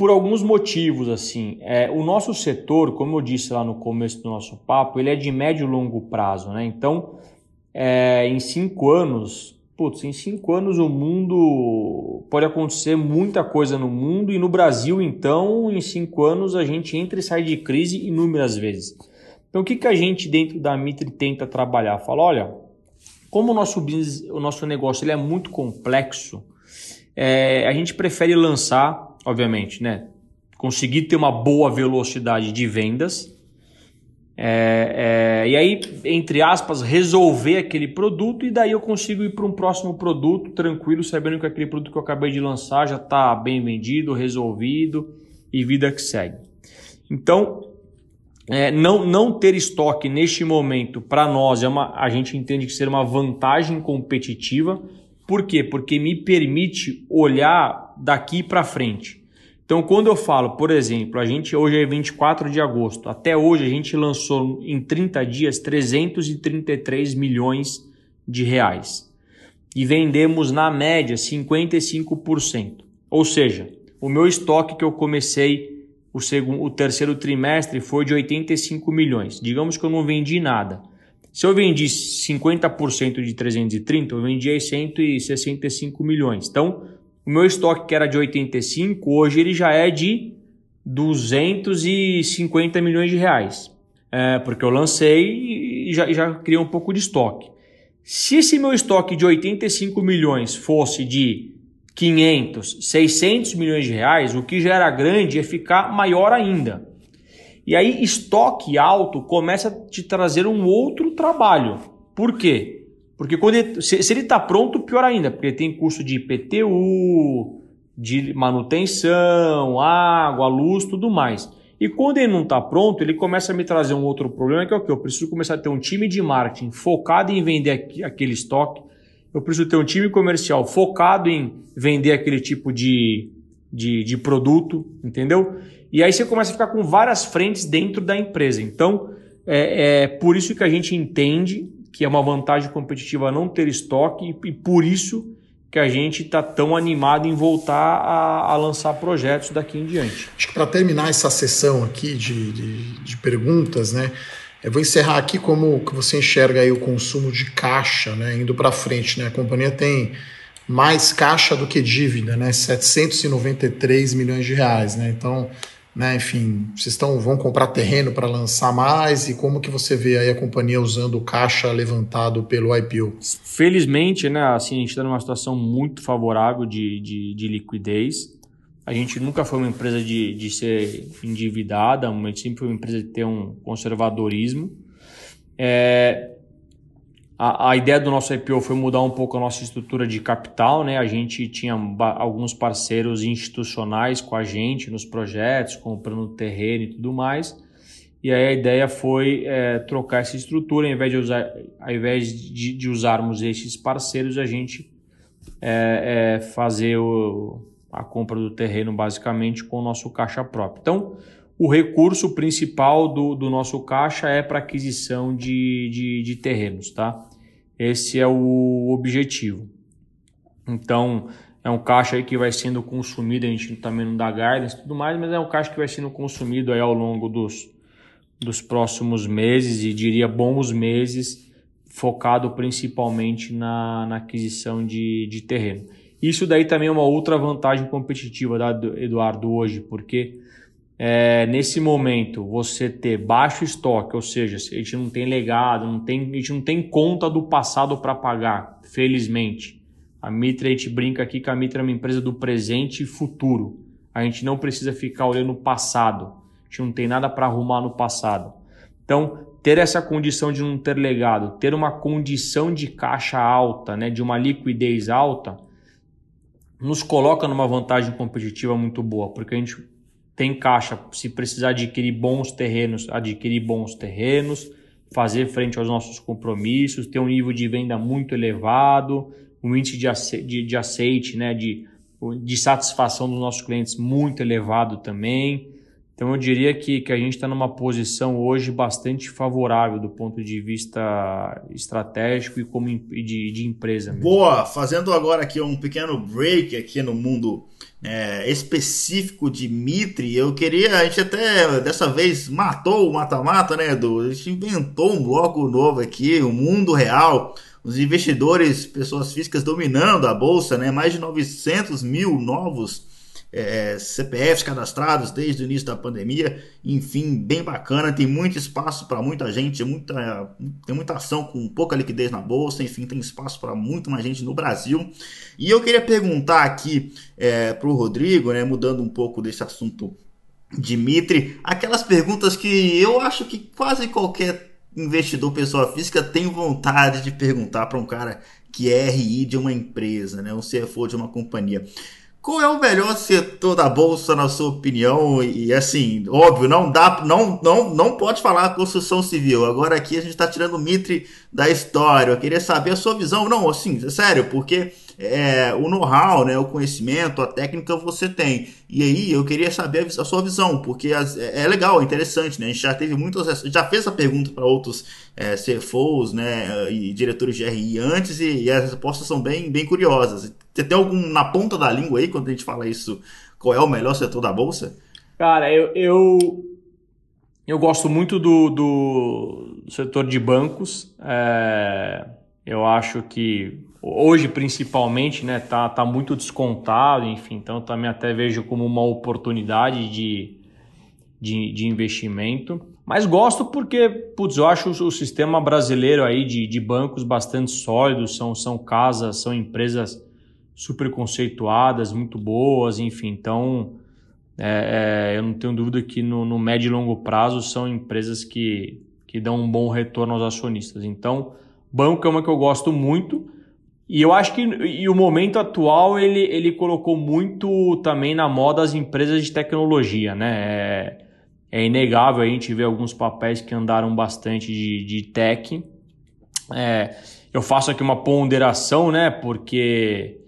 Speaker 4: por alguns motivos assim é, o nosso setor como eu disse lá no começo do nosso papo ele é de médio e longo prazo né então é, em cinco anos putz, em cinco anos o mundo pode acontecer muita coisa no mundo e no Brasil, então, em cinco anos a gente entra e sai de crise inúmeras vezes. Então, o que, que a gente dentro da Mitre tenta trabalhar? Fala, olha, como o nosso business, o nosso negócio ele é muito complexo, é, a gente prefere lançar, obviamente, né? Conseguir ter uma boa velocidade de vendas é, é, e aí, entre aspas, resolver aquele produto e daí eu consigo ir para um próximo produto tranquilo, sabendo que aquele produto que eu acabei de lançar já está bem vendido, resolvido e vida que segue. Então, é, não, não ter estoque neste momento para nós é uma, a gente entende que ser uma vantagem competitiva. Por quê? Porque me permite olhar daqui para frente. Então, quando eu falo, por exemplo, a gente hoje é 24 de agosto, até hoje a gente lançou em 30 dias 333 milhões de reais e vendemos na média 55%. Ou seja, o meu estoque que eu comecei o, segundo, o terceiro trimestre foi de 85 milhões. Digamos que eu não vendi nada. Se eu vendi 50% de 330, eu vendi aí 165 milhões. Então, o meu estoque que era de 85, hoje ele já é de 250 milhões de reais. É, porque eu lancei e já, já criei um pouco de estoque. Se esse meu estoque de 85 milhões fosse de 500, 600 milhões de reais, o que já era grande ia ficar maior ainda. E aí, estoque alto começa a te trazer um outro trabalho. Por quê? Porque quando ele, se, ele está pronto, pior ainda, porque tem custo de IPTU, de manutenção, água, luz, tudo mais. E quando ele não está pronto, ele começa a me trazer um outro problema, que é o que? Eu preciso começar a ter um time de marketing focado em vender aquele estoque. Eu preciso ter um time comercial focado em vender aquele tipo de, de, de produto, entendeu? E aí você começa a ficar com várias frentes dentro da empresa. Então, é, é por isso que a gente entende que é uma vantagem competitiva não ter estoque e, por isso que a gente está tão animado em voltar a, a, lançar projetos daqui em diante.
Speaker 3: Acho que para terminar essa sessão aqui de, de, de, perguntas, né, eu vou encerrar aqui como que você enxerga aí o consumo de caixa, né, indo para frente, né, a companhia tem mais caixa do que dívida, né, 793 milhões de reais, né, então né? Enfim, vocês estão, vão comprar terreno para lançar mais e como que você vê aí a companhia usando o caixa levantado pelo IPO?
Speaker 4: Felizmente, né, assim, a gente está numa situação muito favorável de, de, de, liquidez. A gente nunca foi uma empresa de, de ser endividada, a gente sempre foi uma empresa de ter um conservadorismo. É, a, a, ideia do nosso IPO foi mudar um pouco a nossa estrutura de capital, né? A gente tinha alguns parceiros institucionais com a gente nos projetos, comprando terreno e tudo mais. E aí a ideia foi é, trocar essa estrutura, ao invés de, usar, ao invés de, de usarmos esses parceiros, a gente é, é, fazer o, a compra do terreno basicamente com o nosso caixa próprio. Então, o recurso principal do, do nosso caixa é para aquisição de, de, de terrenos, tá? Esse é o objetivo. Então, é um caixa aí que vai sendo consumido, a gente também não dá guidance e tudo mais, mas é um caixa que vai sendo consumido aí ao longo dos, dos próximos meses e diria bons meses, focado principalmente na, na aquisição de, de terreno. Isso daí também é uma outra vantagem competitiva, da Eduardo, hoje, porque é, nesse momento você ter baixo estoque, ou seja, a gente não tem legado, não tem, a gente não tem conta do passado para pagar, felizmente. A Mitra, a gente brinca aqui que a Mitra é uma empresa do presente e futuro. A gente não precisa ficar olhando o passado. A gente não tem nada para arrumar no passado. Então, ter essa condição de não ter legado, ter uma condição de caixa alta, né, de uma liquidez alta, nos coloca numa vantagem competitiva muito boa, porque a gente tem caixa se precisar adquirir bons terrenos, adquirir bons terrenos, fazer frente aos nossos compromissos, ter um nível de venda muito elevado, um índice de, aceite, de, de aceite né, de, de satisfação dos nossos clientes muito elevado também. Então eu diria que, que a gente está numa posição hoje bastante favorável do ponto de vista estratégico e como de, de empresa.
Speaker 2: Mesmo. Boa, fazendo agora aqui um pequeno break aqui no mundo é, específico de Mitre, eu queria, a gente até dessa vez matou o mata-mata, né, Edu? A gente inventou um bloco novo aqui, o mundo real, os investidores, pessoas físicas dominando a bolsa, né, mais de 900 mil novos é, CPFs cadastrados desde o início da pandemia, enfim, bem bacana, tem muito espaço para muita gente, muita, tem muita ação com pouca liquidez na bolsa, enfim, tem espaço para muito mais gente no Brasil. E eu queria perguntar aqui é, para o Rodrigo, né, mudando um pouco desse assunto Dimitri, aquelas perguntas que eu acho que quase qualquer investidor pessoa física tem vontade de perguntar para um cara que é RI de uma empresa, né, um CFO de uma companhia. Qual é o melhor setor da bolsa na sua opinião? E assim, óbvio, não dá, não, não, não pode falar construção civil. Agora aqui a gente está tirando o mitre da história. Eu queria saber a sua visão. Não, assim, sério, porque é, o know-how, né, o conhecimento, a técnica você tem. E aí eu queria saber a sua visão, porque as, é, é legal, é interessante, né? A gente já teve muitas, já fez essa pergunta para outros é, CFOs, né, e diretores de RI antes e, e, as respostas são bem, bem curiosas. Você tem algum na ponta da língua aí quando a gente fala isso? Qual é o melhor setor da bolsa?
Speaker 4: Cara, eu, eu, eu gosto muito do, do setor de bancos. É, eu acho que hoje principalmente, né, tá, tá muito descontado, enfim, então também até vejo como uma oportunidade de, de, de investimento. Mas gosto porque, putz, eu acho o sistema brasileiro aí de, de bancos bastante sólido, são, são casas, são empresas super conceituadas, muito boas, enfim, então é, é, eu não tenho dúvida que no, no médio e longo prazo são empresas que, que dão um bom retorno aos acionistas. Então, banco é uma que eu gosto muito, e eu acho que e o momento atual ele, ele colocou muito também na moda as empresas de tecnologia, né? É, é inegável a gente ver alguns papéis que andaram bastante de, de tech. É, eu faço aqui uma ponderação, né? Porque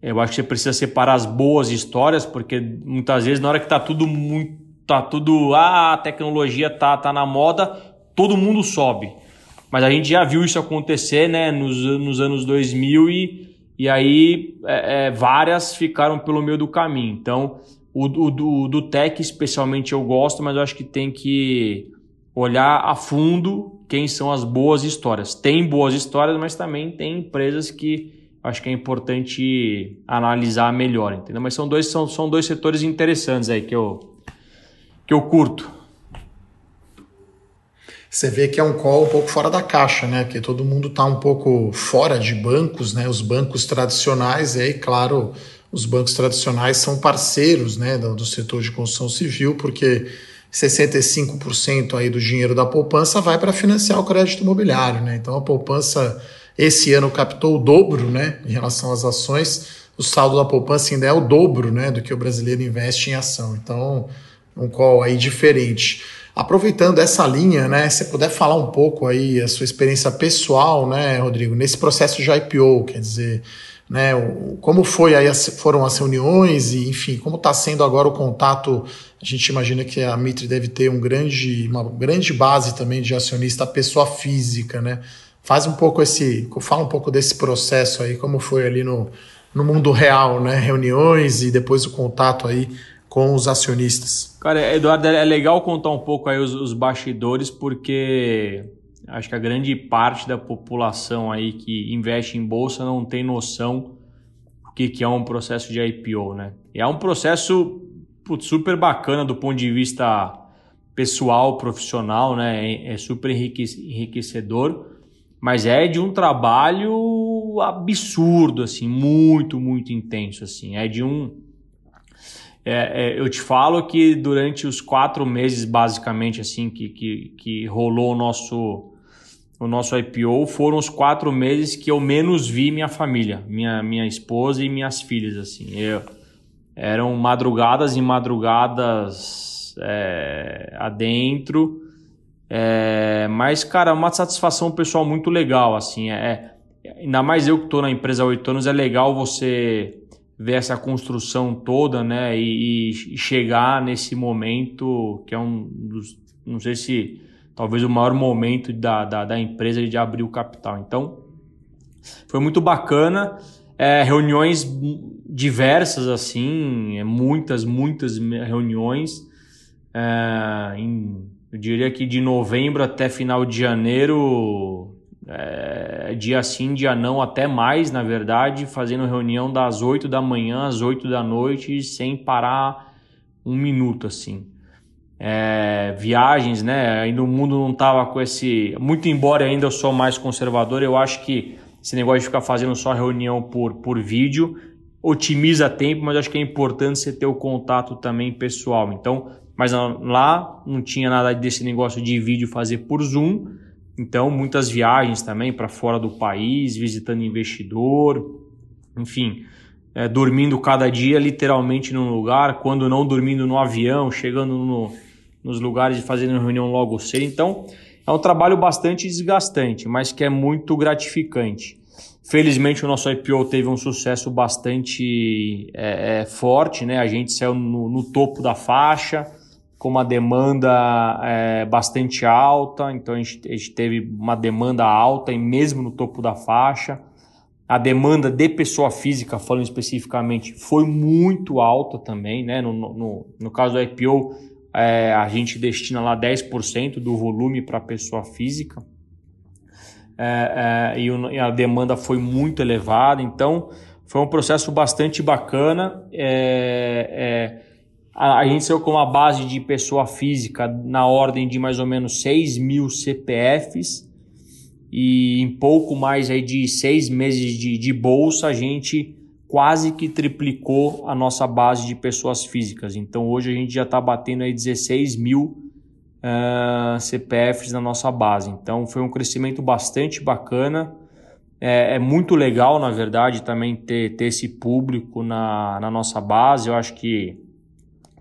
Speaker 4: eu acho que você precisa separar as boas histórias, porque muitas vezes na hora que tá tudo muito, tá tudo, ah, a tecnologia tá, tá na moda, todo mundo sobe. Mas a gente já viu isso acontecer né, nos, nos anos 2000 e, e aí é, é, várias ficaram pelo meio do caminho. Então, o, o do, do tech especialmente eu gosto, mas eu acho que tem que olhar a fundo quem são as boas histórias. Tem boas histórias, mas também tem empresas que acho que é importante analisar melhor, entendeu? Mas são dois, são, são dois setores interessantes aí que eu, que eu curto.
Speaker 3: Você vê que é um call um pouco fora da caixa, né? Porque todo mundo está um pouco fora de bancos, né? Os bancos tradicionais, e aí, claro, os bancos tradicionais são parceiros né, do, do setor de construção civil, porque 65% aí do dinheiro da poupança vai para financiar o crédito imobiliário. Né? Então a poupança esse ano captou o dobro né, em relação às ações. O saldo da poupança ainda é o dobro né, do que o brasileiro investe em ação. Então, um call aí diferente. Aproveitando essa linha, né, se puder falar um pouco aí a sua experiência pessoal, né, Rodrigo, nesse processo de IPO, quer dizer, né, como foi aí foram as reuniões e enfim, como está sendo agora o contato? A gente imagina que a Mitre deve ter um grande, uma grande base também de acionista pessoa física, né? Faz um pouco esse, fala um pouco desse processo aí, como foi ali no, no mundo real, né? Reuniões e depois o contato aí com os acionistas.
Speaker 4: Cara, Eduardo, é legal contar um pouco aí os, os bastidores, porque acho que a grande parte da população aí que investe em bolsa não tem noção do que, que é um processo de IPO, né? E é um processo putz, super bacana do ponto de vista pessoal, profissional, né? É, é super enriquecedor, mas é de um trabalho absurdo, assim, muito, muito intenso, assim. É de um é, é, eu te falo que durante os quatro meses, basicamente, assim, que, que, que rolou o nosso o nosso IPO, foram os quatro meses que eu menos vi minha família, minha, minha esposa e minhas filhas, assim. Eu, eram madrugadas e madrugadas é, adentro, é, mas, cara, uma satisfação pessoal muito legal, assim, é, ainda mais eu que estou na empresa há oito anos, é legal você ver essa construção toda, né, e, e chegar nesse momento que é um dos, não sei se talvez o maior momento da, da, da empresa de abrir o capital. Então, foi muito bacana. É, reuniões diversas, assim, é, muitas, muitas reuniões. É, em, eu diria que de novembro até final de janeiro, é, dia sim, dia não, até mais, na verdade, fazendo reunião das 8 da manhã às 8 da noite, sem parar um minuto, assim é, viagens, né? Ainda o mundo não estava com esse. Muito embora ainda eu sou mais conservador, eu acho que esse negócio de ficar fazendo só reunião por, por vídeo otimiza tempo, mas acho que é importante você ter o contato também pessoal. Então, mas lá não tinha nada desse negócio de vídeo fazer por Zoom. Então, muitas viagens também para fora do país, visitando investidor, enfim, é, dormindo cada dia literalmente num lugar, quando não dormindo no avião, chegando no, nos lugares e fazendo reunião logo cedo. Então, é um trabalho bastante desgastante, mas que é muito gratificante. Felizmente, o nosso IPO teve um sucesso bastante é, é, forte, né? A gente saiu no, no, topo da faixa, com uma demanda é, bastante alta, então a gente, a gente teve uma demanda alta e mesmo no topo da faixa. A demanda de pessoa física, falando especificamente, foi muito alta também, né? No, no, no caso do IPO, é, a gente destina lá 10% do volume para pessoa física é, é, e, o, e, a demanda foi muito elevada, então foi um processo bastante bacana. É, é, a, a, gente saiu com uma base de pessoa física na ordem de mais ou menos 6 mil CPFs e em pouco mais aí de seis meses de, de bolsa a gente quase que triplicou a nossa base de pessoas físicas. Então hoje a gente já está batendo aí 16 mil uh, CPFs na nossa base. Então foi um crescimento bastante bacana. É, é, muito legal, na verdade, também ter, ter esse público na, na nossa base. Eu acho que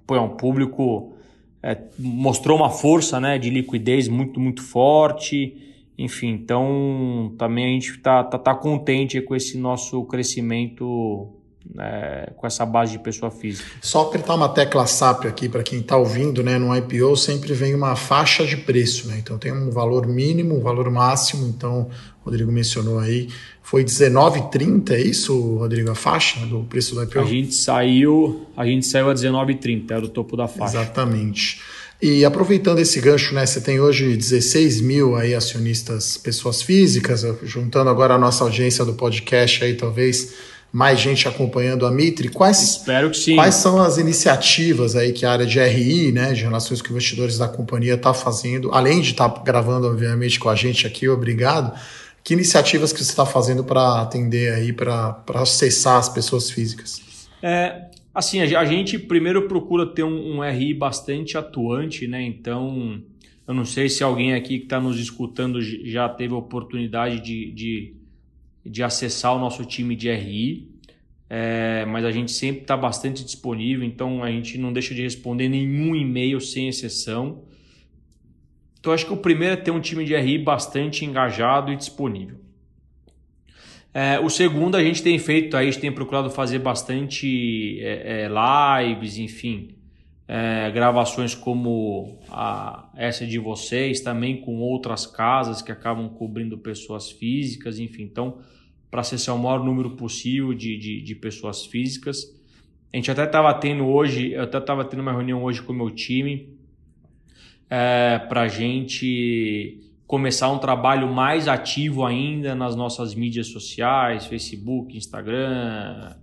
Speaker 4: pô, um público é, mostrou uma força né, de liquidez muito, muito forte. Enfim, então também a gente está tá, tá contente com esse nosso crescimento né, com essa base de pessoa física.
Speaker 3: Só apertar uma tecla SAP aqui para quem está ouvindo, né? No IPO sempre vem uma faixa de preço, né? Então tem um valor mínimo, um valor máximo. Então, o Rodrigo mencionou aí, foi 19,30, é isso, Rodrigo, a faixa do preço do IPO?
Speaker 4: A gente saiu, a gente saiu a 19,30, era o topo da faixa.
Speaker 3: Exatamente. E aproveitando esse gancho, né, você tem hoje 16 mil aí acionistas, pessoas físicas, juntando agora a nossa audiência do podcast aí, talvez mais gente acompanhando a Mitre. Quais,
Speaker 4: Espero que sim.
Speaker 3: Quais são as iniciativas aí que a área de RI, né, de relações com investidores da companhia, está fazendo, além de estar tá gravando, obviamente, com a gente aqui, obrigado. Que iniciativas que você está fazendo para atender aí, para acessar as pessoas físicas?
Speaker 4: É, assim, a gente primeiro procura ter um, um RI bastante atuante, né? Então, eu não sei se alguém aqui que está nos escutando já teve a oportunidade de, de de acessar o nosso time de RI, é, mas a gente sempre está bastante disponível, então a gente não deixa de responder nenhum e-mail sem exceção. Então acho que o primeiro é ter um time de RI bastante engajado e disponível. É, o segundo a gente tem feito, a gente tem procurado fazer bastante é, é lives, enfim, é, gravações como a, essa de vocês, também com outras casas que acabam cobrindo pessoas físicas, enfim. Então, para acessar o maior número possível de, de, de pessoas físicas. A gente até estava tendo hoje, eu até estava tendo uma reunião hoje com o meu time é, para a gente começar um trabalho mais ativo ainda nas nossas mídias sociais, Facebook, Instagram,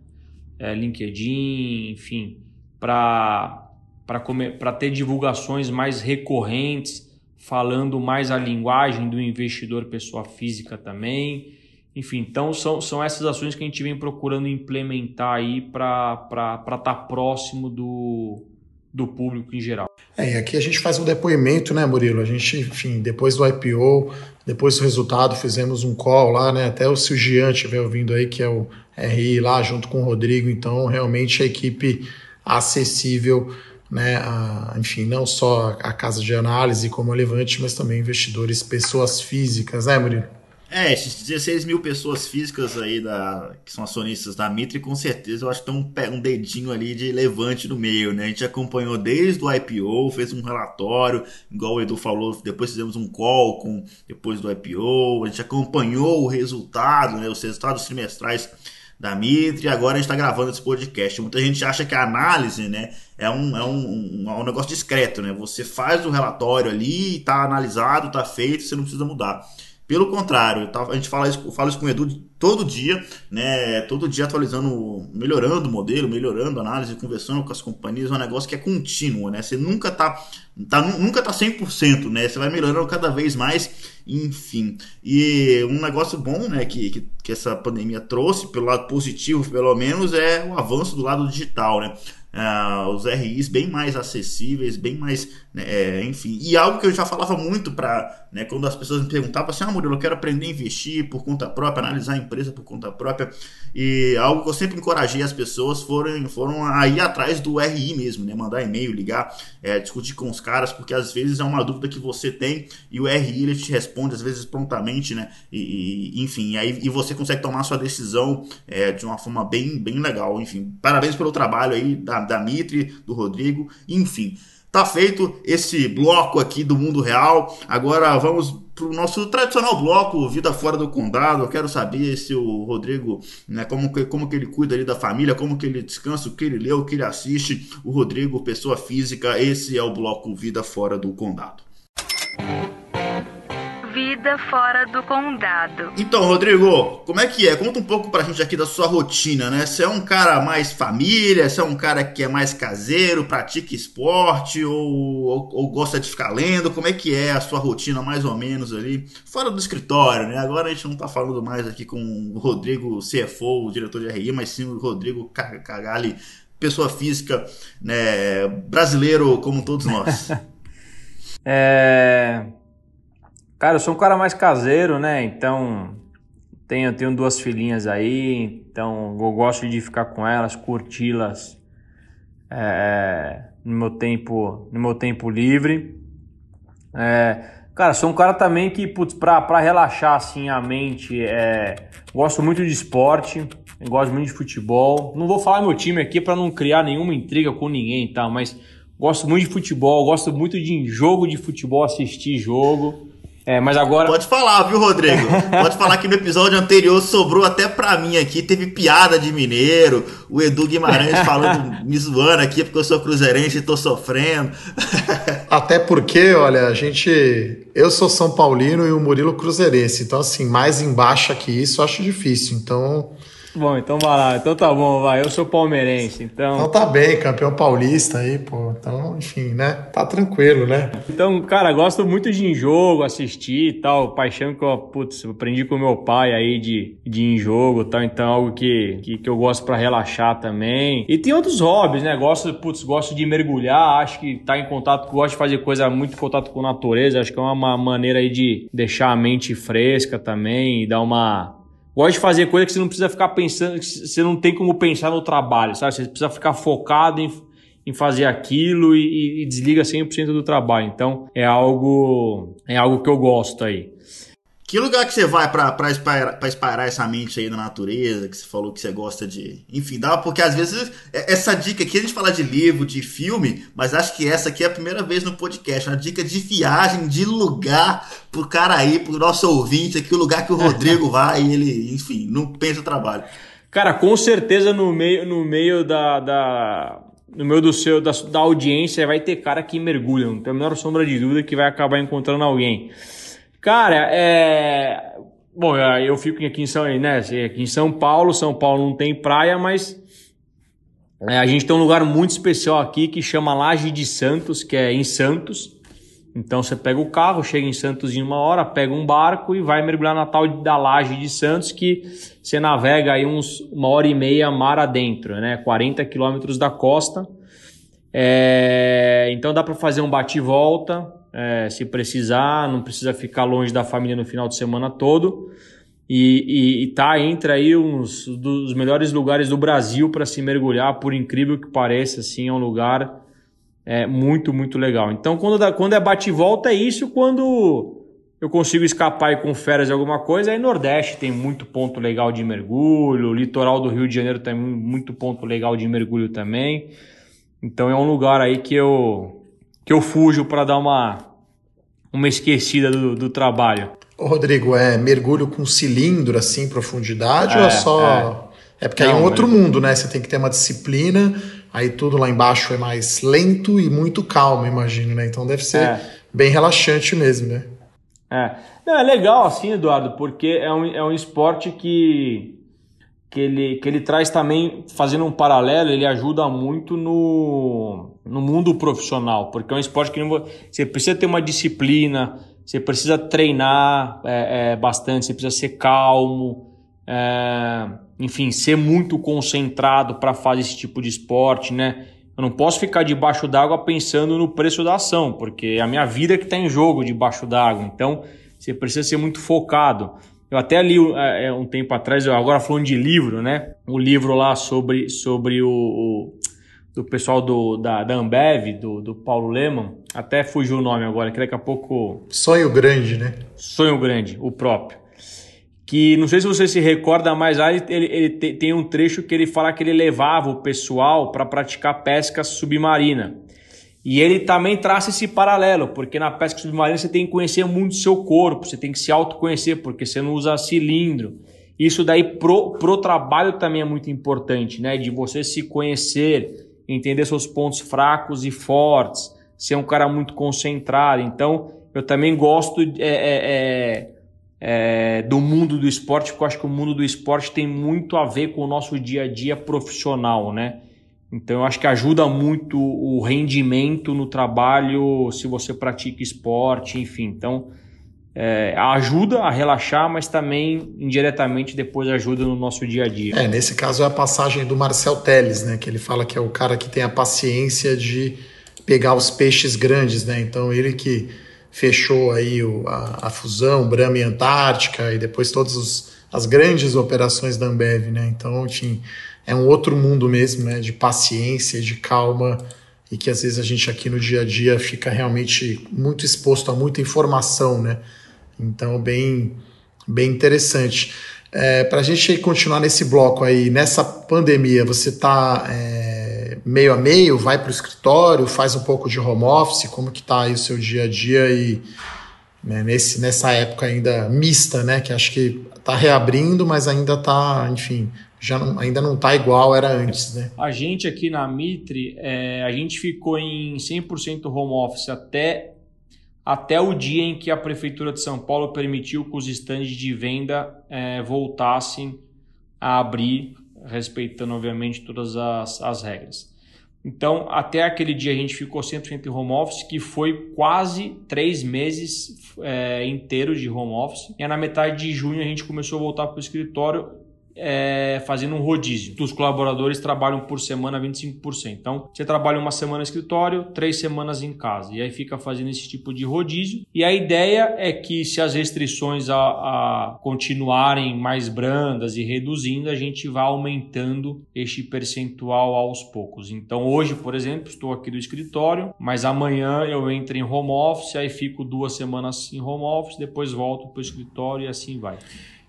Speaker 4: é, LinkedIn, enfim, para para ter divulgações mais recorrentes, falando mais a linguagem do investidor pessoa física também. Enfim, então são, são essas ações que a gente vem procurando implementar aí para estar tá próximo do, do público em geral.
Speaker 3: É, e aqui a gente faz um depoimento, né, Murilo? A gente, enfim, depois do IPO, depois do resultado, fizemos um call lá, né? Até o Silgian estiver ouvindo aí, que é o RI lá, junto com o Rodrigo. Então, realmente a equipe acessível né, a, enfim, não só a casa de análise como a Levante, mas também investidores, pessoas físicas, né, Murilo?
Speaker 2: É, esses 16 mil pessoas físicas aí da, que são acionistas da Mitre, com certeza eu acho que tem um, dedinho ali de levante no meio, né? A gente acompanhou desde o IPO, fez um relatório, igual o Edu falou, depois fizemos um call com depois do IPO, a gente acompanhou o resultado, né? Os resultados trimestrais da Mitre, e agora a gente está gravando esse podcast. Muita gente acha que a análise, né, é um, é um, um, é um negócio discreto, né? Você faz o relatório ali, está analisado, está feito, você não precisa mudar. Pelo contrário, a gente fala isso, fala isso com o Edu todo dia, né? Todo dia atualizando, melhorando o modelo, melhorando a análise, conversando com as companhias, é um negócio que é contínuo, né? Você nunca tá, tá nunca tá 100%, né? Você vai melhorando cada vez mais, enfim. E um negócio bom, né, que, que, que essa pandemia trouxe, pelo lado positivo, pelo menos, é o avanço do lado digital, né? Uh, os RIs bem mais acessíveis, bem mais, é, enfim. E algo que eu já falava muito para, né, quando as pessoas me perguntavam assim, ah, Murilo, eu quero aprender a investir por conta própria, analisar a empresa por conta própria. E algo que eu sempre encorajei as pessoas foram, foram a ir atrás do RI mesmo, né, mandar e-mail, ligar, é, discutir com os caras, porque às vezes é uma dúvida que você tem e o RI ele te responde às vezes prontamente, né, e, e enfim, e aí e você consegue tomar sua decisão é, de uma forma bem, bem legal. Enfim, parabéns pelo trabalho aí da, da Mitre, do Rodrigo, enfim. Tá feito esse bloco aqui do mundo real. Agora vamos para o nosso tradicional bloco Vida Fora do Condado. Eu quero saber se o Rodrigo, né, como, que, como que ele cuida ali da família, como que ele descansa, o que ele lê, o que ele assiste. O Rodrigo, pessoa física, esse é o bloco Vida Fora do Condado
Speaker 1: vida fora do condado.
Speaker 2: Então, Rodrigo, como é que é? Conta um pouco pra gente aqui da sua rotina, né? Você é um cara mais família, você é um cara que é mais caseiro, pratica esporte ou, ou, ou gosta de ficar lendo? Como é que é a sua rotina, mais ou menos, ali? Fora do escritório, né? Agora a gente não tá falando mais aqui com o Rodrigo CFO, o diretor de RI, mas sim o Rodrigo Cagali, pessoa física, né? Brasileiro como todos nós.
Speaker 4: é... Cara, eu sou um cara mais caseiro, né? Então, tenho, tenho duas filhinhas aí, então eu gosto de ficar com elas, curti-las é, no meu tempo, no meu tempo livre. É, cara, sou um cara também que, putz, pra, pra relaxar assim a mente, é, gosto muito de esporte, gosto muito de futebol. Não vou falar meu time aqui para não criar nenhuma intriga com ninguém tal, mas gosto muito de futebol, gosto muito de jogo de futebol, assistir jogo. É, mas agora.
Speaker 2: Pode falar, viu, Rodrigo? Pode falar que no episódio anterior sobrou até pra mim aqui. Teve piada de mineiro. O Edu Guimarães falando, me zoando aqui porque eu sou cruzeirense e tô sofrendo.
Speaker 3: Até porque, olha, a gente. Eu sou São Paulino e o Murilo Cruzeirense. Então, assim, mais embaixo que isso eu acho difícil. Então.
Speaker 4: Bom, então vai lá. Então tá bom, vai. Eu sou palmeirense, então.
Speaker 3: Então tá bem, campeão paulista aí, pô. Então, enfim, né? Tá tranquilo, né?
Speaker 4: Então, cara, gosto muito de jogo, assistir e tal. Paixão que eu, putz, aprendi com meu pai aí de, de jogo e tal. Então, algo que, que, que eu gosto para relaxar também. E tem outros hobbies, né? Gosto, putz, gosto de mergulhar. Acho que tá em contato, gosto de fazer coisa muito em contato com a natureza. Acho que é uma maneira aí de deixar a mente fresca também e dar uma Gosto de fazer coisa que você não precisa ficar pensando, você não tem como pensar no trabalho, sabe? Você precisa ficar focado em, em fazer aquilo e, e desliga 100% do trabalho. Então, é algo, é algo que eu gosto aí.
Speaker 2: Que lugar que você vai para espairar, espairar essa mente aí na natureza, que você falou que você gosta de. Enfim, dá, porque às vezes é, essa dica aqui a gente fala de livro, de filme, mas acho que essa aqui é a primeira vez no podcast. Uma dica de viagem, de lugar pro cara aí, pro nosso ouvinte aqui, o lugar que o Rodrigo vai e ele, enfim, não pensa o trabalho.
Speaker 4: Cara, com certeza no meio, no meio da, da no meio do seu da, da audiência vai ter cara que mergulha, não tem a menor sombra de dúvida que vai acabar encontrando alguém. Cara, é. Bom, eu fico aqui em São, né, aqui em São Paulo. São Paulo não tem praia, mas é, a gente tem um lugar muito especial aqui que chama Laje de Santos, que é em Santos. Então você pega o carro, chega em Santos em uma hora, pega um barco e vai mergulhar na tal da Laje de Santos, que você navega aí uns uma hora e meia mar adentro, né? 40 quilômetros da costa. É, então dá para fazer um bate e volta é, se precisar, não precisa ficar longe da família no final de semana todo. E, e, e tá entre aí uns dos melhores lugares do Brasil para se mergulhar, por incrível que pareça, assim, é um lugar é, muito, muito legal. Então, quando, dá, quando é bate e volta, é isso. Quando eu consigo escapar e com férias alguma coisa, aí Nordeste tem muito ponto legal de mergulho, litoral do Rio de Janeiro tem muito ponto legal de mergulho também. Então, é um lugar aí que eu, que eu fujo para dar uma, uma esquecida do, do trabalho.
Speaker 3: Ô, Rodrigo, é mergulho com cilindro assim profundidade é, ou é só. É, é porque Não, aí é um outro mas... mundo, né? Você tem que ter uma disciplina, aí tudo lá embaixo é mais lento e muito calmo, imagino, né? Então deve ser é. bem relaxante mesmo, né?
Speaker 4: É. Não, é legal assim, Eduardo, porque é um, é um esporte que que ele, que ele traz também, fazendo um paralelo, ele ajuda muito no, no mundo profissional, porque é um esporte que você precisa ter uma disciplina, você precisa treinar é, é, bastante, você precisa ser calmo, é, enfim, ser muito concentrado para fazer esse tipo de esporte, né? Eu não posso ficar debaixo d'água pensando no preço da ação, porque é a minha vida que está em jogo debaixo d'água. Então, você precisa ser muito focado. Eu até li é, é, um tempo atrás, agora falando de livro, né? O um livro lá sobre, sobre o, o do pessoal do, da, da Ambev, do, do Paulo Leman. Até fugiu o nome agora, que daqui a pouco.
Speaker 3: Sonho Grande, né?
Speaker 4: Sonho Grande, o próprio. Que não sei se você se recorda, mas lá ele, ele, ele tem um trecho que ele fala que ele levava o pessoal para praticar pesca submarina. E ele também traça esse paralelo, porque na pesca submarina você tem que conhecer muito o seu corpo, você tem que se autoconhecer, porque você não usa cilindro. Isso daí pro, pro trabalho também é muito importante, né? De você se conhecer, entender seus pontos fracos e fortes, ser um cara muito concentrado. Então, eu também gosto é, é, é, é, do mundo do esporte, porque eu acho que o mundo do esporte tem muito a ver com o nosso dia a dia profissional, né? Então, eu acho que ajuda muito o rendimento no trabalho se você pratica esporte, enfim. Então, é, ajuda a relaxar, mas também indiretamente depois ajuda no nosso dia a dia.
Speaker 3: É, nesse caso é a passagem do Marcel Teles, né? Que ele fala que é o cara que tem a paciência de pegar os peixes grandes, né? Então, ele que fechou aí o, a, a fusão Brahma e Antártica e depois todas as grandes operações da Ambev, né? Então, enfim é um outro mundo mesmo, né? De paciência, de calma e que às vezes a gente aqui no dia a dia fica realmente muito exposto a muita informação, né? Então, bem, bem interessante. É, Para a gente continuar nesse bloco aí, nessa pandemia, você está é, meio a meio, vai para o escritório, faz um pouco de home office, como que está aí o seu dia a dia e né, nesse, nessa época ainda mista, né? Que acho que está reabrindo, mas ainda está, enfim, já não, ainda não está igual era antes, né?
Speaker 4: A gente aqui na Mitre, é, a gente ficou em 100% home office até, até o dia em que a Prefeitura de São Paulo permitiu que os estandes de venda é, voltassem a abrir, respeitando, obviamente, todas as, as regras. Então, até aquele dia a gente ficou 100% em home office, que foi quase três meses é, inteiros de home office. E na metade de junho a gente começou a voltar para o escritório é, fazendo um rodízio. Os colaboradores trabalham por semana 25%. Então, você trabalha uma semana no escritório, três semanas em casa. E aí fica fazendo esse tipo de rodízio. E a ideia é que se as restrições a, a continuarem mais brandas e reduzindo, a gente vá aumentando este percentual aos poucos. Então, hoje, por exemplo, estou aqui do escritório, mas amanhã eu entro em home office, aí fico duas semanas em home office, depois volto para o escritório e assim vai.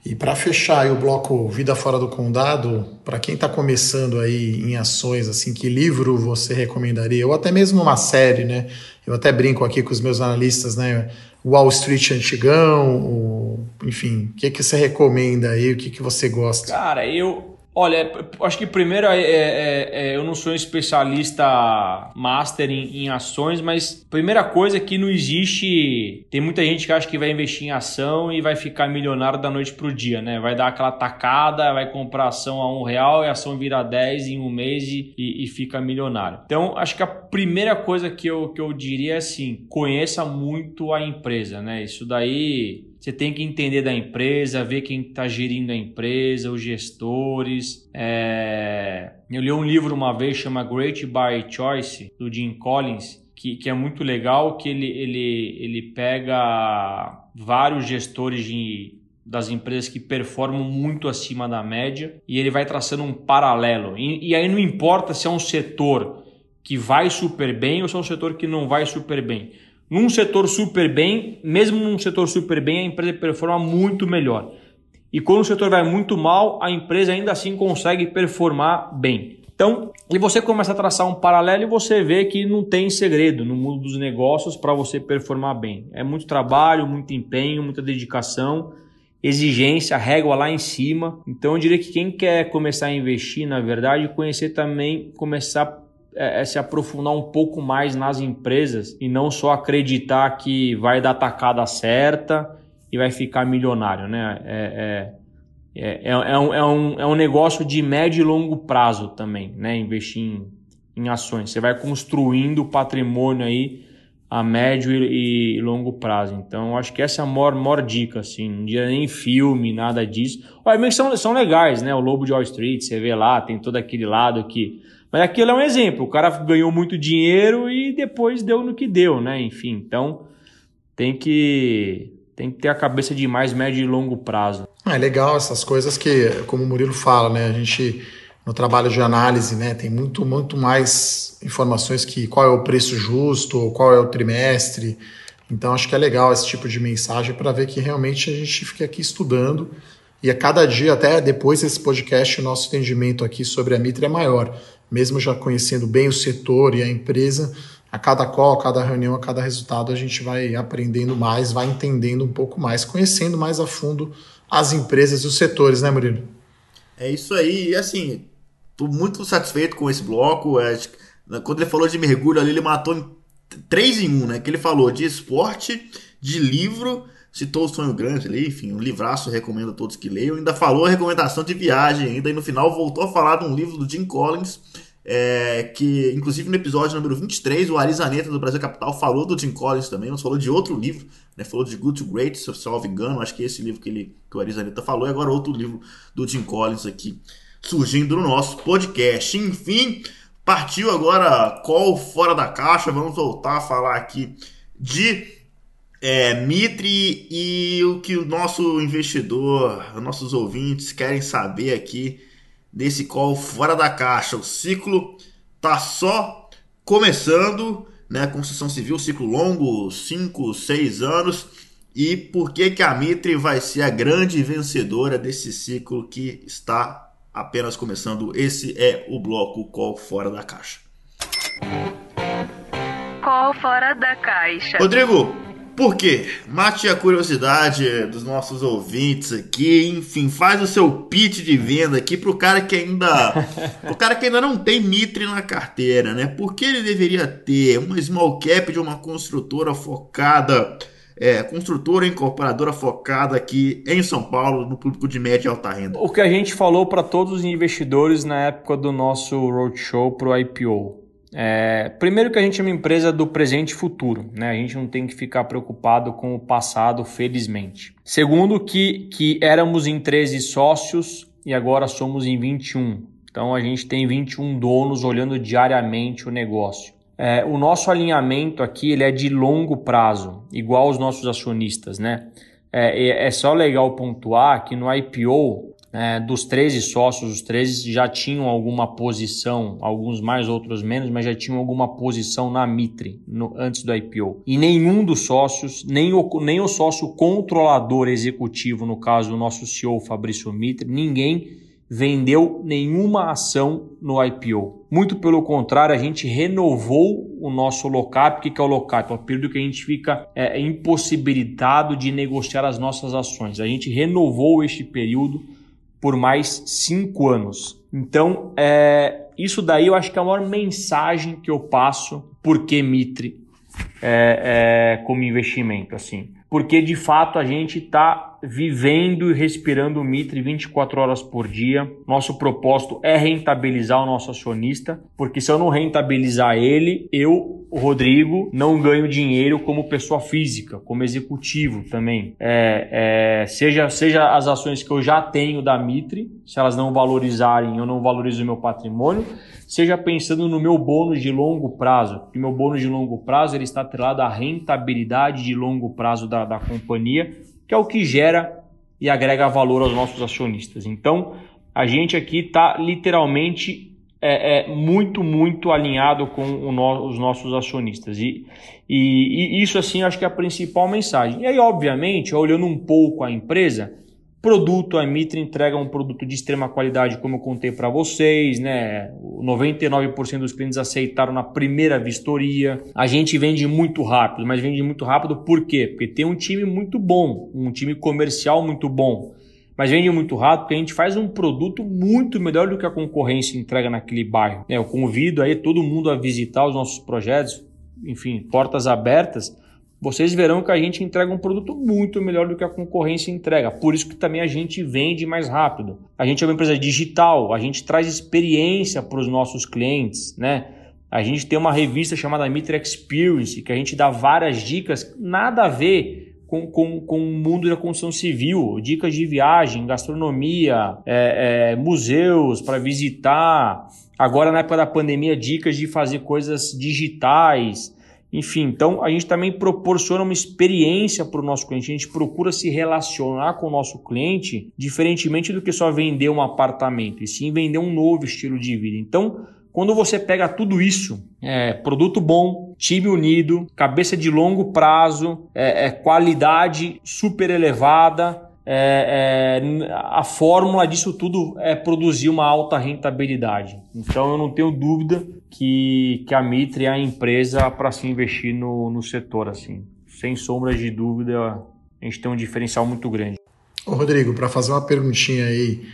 Speaker 3: E para fechar o bloco Vida Fora do Condado, para quem está começando aí em ações, assim, que livro você recomendaria? Ou até mesmo uma série, né? Eu até brinco aqui com os meus analistas, né? Wall Street antigão, o... enfim, o que, que você recomenda aí? O que, que você gosta?
Speaker 4: Cara, eu, Olha, acho que primeiro é, é, é, eu não sou um especialista master em, em, ações, mas primeira coisa é que não existe. Tem muita gente que acha que vai investir em ação e vai ficar milionário da noite pro dia, né? Vai dar aquela tacada, vai comprar ação a um real e a ação vira 10 em um mês e, e, e fica milionário. Então, acho que a primeira coisa que eu, que eu diria é assim: conheça muito a empresa, né? Isso daí você tem que entender da empresa, ver quem está gerindo a empresa, os gestores. É... Eu li um livro uma vez chama Great by Choice do Jim Collins, que, que é muito legal, que ele, ele, ele pega vários gestores de, das empresas que performam muito acima da média e ele vai traçando um paralelo. E, e aí não importa se é um setor que vai super bem ou se é um setor que não vai super bem num setor super bem, mesmo num setor super bem, a empresa performa muito melhor. E quando o setor vai muito mal, a empresa ainda assim consegue performar bem. Então, e você começa a traçar um paralelo e você vê que não tem segredo no mundo dos negócios para você performar bem. É muito trabalho, muito empenho, muita dedicação, exigência, régua lá em cima. Então, eu diria que quem quer começar a investir, na verdade, conhecer também, começar é, é, se aprofundar um pouco mais nas empresas e não só acreditar que vai dar tacada certa e vai ficar milionário, né? É, é, é, é, é, um, é, um, é um negócio de médio e longo prazo também, né? Investir em, em ações. Você vai construindo patrimônio aí a médio e, e longo prazo. Então, acho que essa é a maior, maior dica, assim. Não dia nem filme, nada disso. Obviamente são, são legais, né? O Lobo de Wall Street, você vê lá, tem todo aquele lado que mas aquilo é um exemplo. O cara ganhou muito dinheiro e depois deu no que deu, né? Enfim, então tem que tem que ter a cabeça de mais médio e longo prazo.
Speaker 3: É legal essas coisas que, como o Murilo fala, né? A gente no trabalho de análise, né, tem muito muito mais informações que qual é o preço justo, qual é o trimestre. Então acho que é legal esse tipo de mensagem para ver que realmente a gente fica aqui estudando e a cada dia, até depois desse podcast, o nosso entendimento aqui sobre a Mitre é maior mesmo já conhecendo bem o setor e a empresa, a cada call, a cada reunião, a cada resultado, a gente vai aprendendo mais, vai entendendo um pouco mais, conhecendo mais a fundo as empresas e os setores, né, Murilo?
Speaker 2: É isso aí. E assim, estou muito satisfeito com esse bloco. É, quando ele falou de mergulho ali, ele matou três em um, né? Que ele falou de esporte, de livro, citou o Sonho Grande ali, enfim, um livraço, recomendo a todos que leiam. Ainda falou a recomendação de viagem ainda, e no final voltou a falar de um livro do Jim Collins, é, que inclusive no episódio número 23, o Arizaneta do Brasil Capital falou do Jim Collins também, mas falou de outro livro, né, falou de Good to Great, se eu salvo engano, acho que é esse livro que, ele, que o Arizaneta falou, e agora outro livro do Jim Collins aqui, surgindo no nosso podcast. Enfim, partiu agora call fora da caixa, vamos voltar a falar aqui de é, Mitre e o que o nosso investidor, nossos ouvintes querem saber aqui desse call fora da caixa. O ciclo tá só começando, né? Construção civil, ciclo longo, 5, 6 anos. E por que, que a Mitre vai ser a grande vencedora desse ciclo que está apenas começando? Esse é o bloco Call Fora da Caixa.
Speaker 1: Call Fora da Caixa.
Speaker 2: Rodrigo, por quê? Mate a curiosidade dos nossos ouvintes aqui, enfim, faz o seu pitch de venda aqui pro cara que ainda, pro cara que ainda não tem Mitre na carteira, né? Por que ele deveria ter uma small cap de uma construtora focada é, construtora incorporadora focada aqui em São Paulo, no público de média e alta renda.
Speaker 4: O que a gente falou para todos os investidores na época do nosso roadshow para o IPO. É, primeiro que a gente é uma empresa do presente e futuro, né? A gente não tem que ficar preocupado com o passado, felizmente. Segundo que, que éramos em 13 sócios e agora somos em 21. Então a gente tem 21 donos olhando diariamente o negócio. É, o nosso alinhamento aqui ele é de longo prazo, igual os nossos acionistas, né? É, é só legal pontuar que no IPO, é, dos 13 sócios, os 13 já tinham alguma posição, alguns mais, outros menos, mas já tinham alguma posição na Mitre no, antes do IPO. E nenhum dos sócios, nem o, nem o sócio controlador executivo, no caso do nosso CEO Fabrício Mitre, ninguém vendeu nenhuma ação no IPO. Muito pelo contrário, a gente renovou o nosso lockup. O que é o lockup? É o período que a gente fica é, impossibilitado de negociar as nossas ações. A gente renovou este período por mais cinco anos. Então, é, isso daí eu acho que é a maior mensagem que eu passo por que Mitre é, é, como investimento. assim porque de fato a gente está vivendo e respirando o Mitre 24 horas por dia. Nosso propósito é rentabilizar o nosso acionista, porque se eu não rentabilizar ele, eu, Rodrigo, não ganho dinheiro como pessoa física, como executivo também. É, é, seja, seja as ações que eu já tenho da Mitre, se elas não valorizarem, eu não valorizo o meu patrimônio, seja pensando no meu bônus de longo prazo, que meu bônus de longo prazo ele está atrelado à rentabilidade de longo prazo da, da companhia, que é o que gera e agrega valor aos nossos acionistas. Então, a gente aqui está literalmente é, é, muito, muito alinhado com no, os nossos acionistas. E, e, e, isso, assim, acho que é a principal mensagem. E aí, obviamente, olhando um pouco a empresa, Produto, a Mitre entrega um produto de extrema qualidade, como eu contei para vocês, né? 99% dos clientes aceitaram na primeira vistoria. A gente vende muito rápido, mas vende muito rápido por quê? Porque tem um time muito bom, um time comercial muito bom. Mas vende muito rápido porque a gente faz um produto muito melhor do que a concorrência entrega naquele bairro. Eu convido aí todo mundo a visitar os nossos projetos, enfim, portas abertas vocês verão que a gente entrega um produto muito melhor do que a concorrência entrega. Por isso que também a gente vende mais rápido. A gente é uma empresa digital, a gente traz experiência para os nossos clientes, né? A gente tem uma revista chamada Mitre Experience, que a gente dá várias dicas, nada a ver com, com, com o mundo da construção civil, dicas de viagem, gastronomia, é, é, museus para visitar. Agora, na época da pandemia, dicas de fazer coisas digitais. Enfim, então a gente também proporciona uma experiência para o nosso cliente. A gente procura se relacionar com o nosso cliente diferentemente do que só vender um apartamento, e sim vender um novo estilo de vida. Então, quando você pega tudo isso, é, produto bom, time unido, cabeça de longo prazo, é, é qualidade super elevada, é, é, a fórmula disso tudo é produzir uma alta rentabilidade. Então eu não tenho dúvida que, que a Mitre é a empresa para se investir no, no setor. assim. Sem sombra de dúvida, a gente tem um diferencial muito grande.
Speaker 3: Ô Rodrigo, para fazer uma perguntinha aí,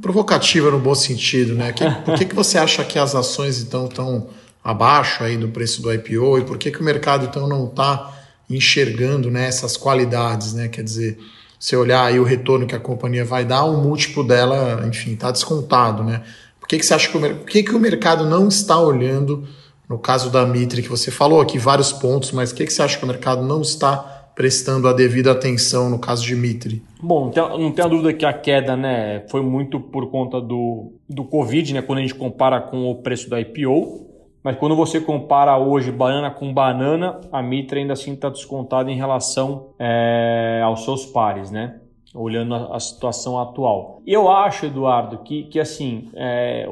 Speaker 3: provocativa no bom sentido, né? Que, por que, que você acha que as ações então estão abaixo aí do preço do IPO e por que, que o mercado então não está enxergando né, essas qualidades, né? Quer dizer, você olhar aí o retorno que a companhia vai dar, o múltiplo dela, enfim, está descontado, né? Por que, que você acha que o, por que, que o mercado não está olhando, no caso da Mitre, que você falou aqui vários pontos, mas o que, que você acha que o mercado não está prestando a devida atenção no caso de Mitre?
Speaker 4: Bom, não tem, a dúvida que a queda né, foi muito por conta do, do Covid, né, quando a gente compara com o preço da IPO. Mas quando você compara hoje banana com banana, a Mitra ainda assim está descontada em relação é, aos seus pares, né? Olhando a, a, situação atual. Eu acho, Eduardo, que, que assim, é,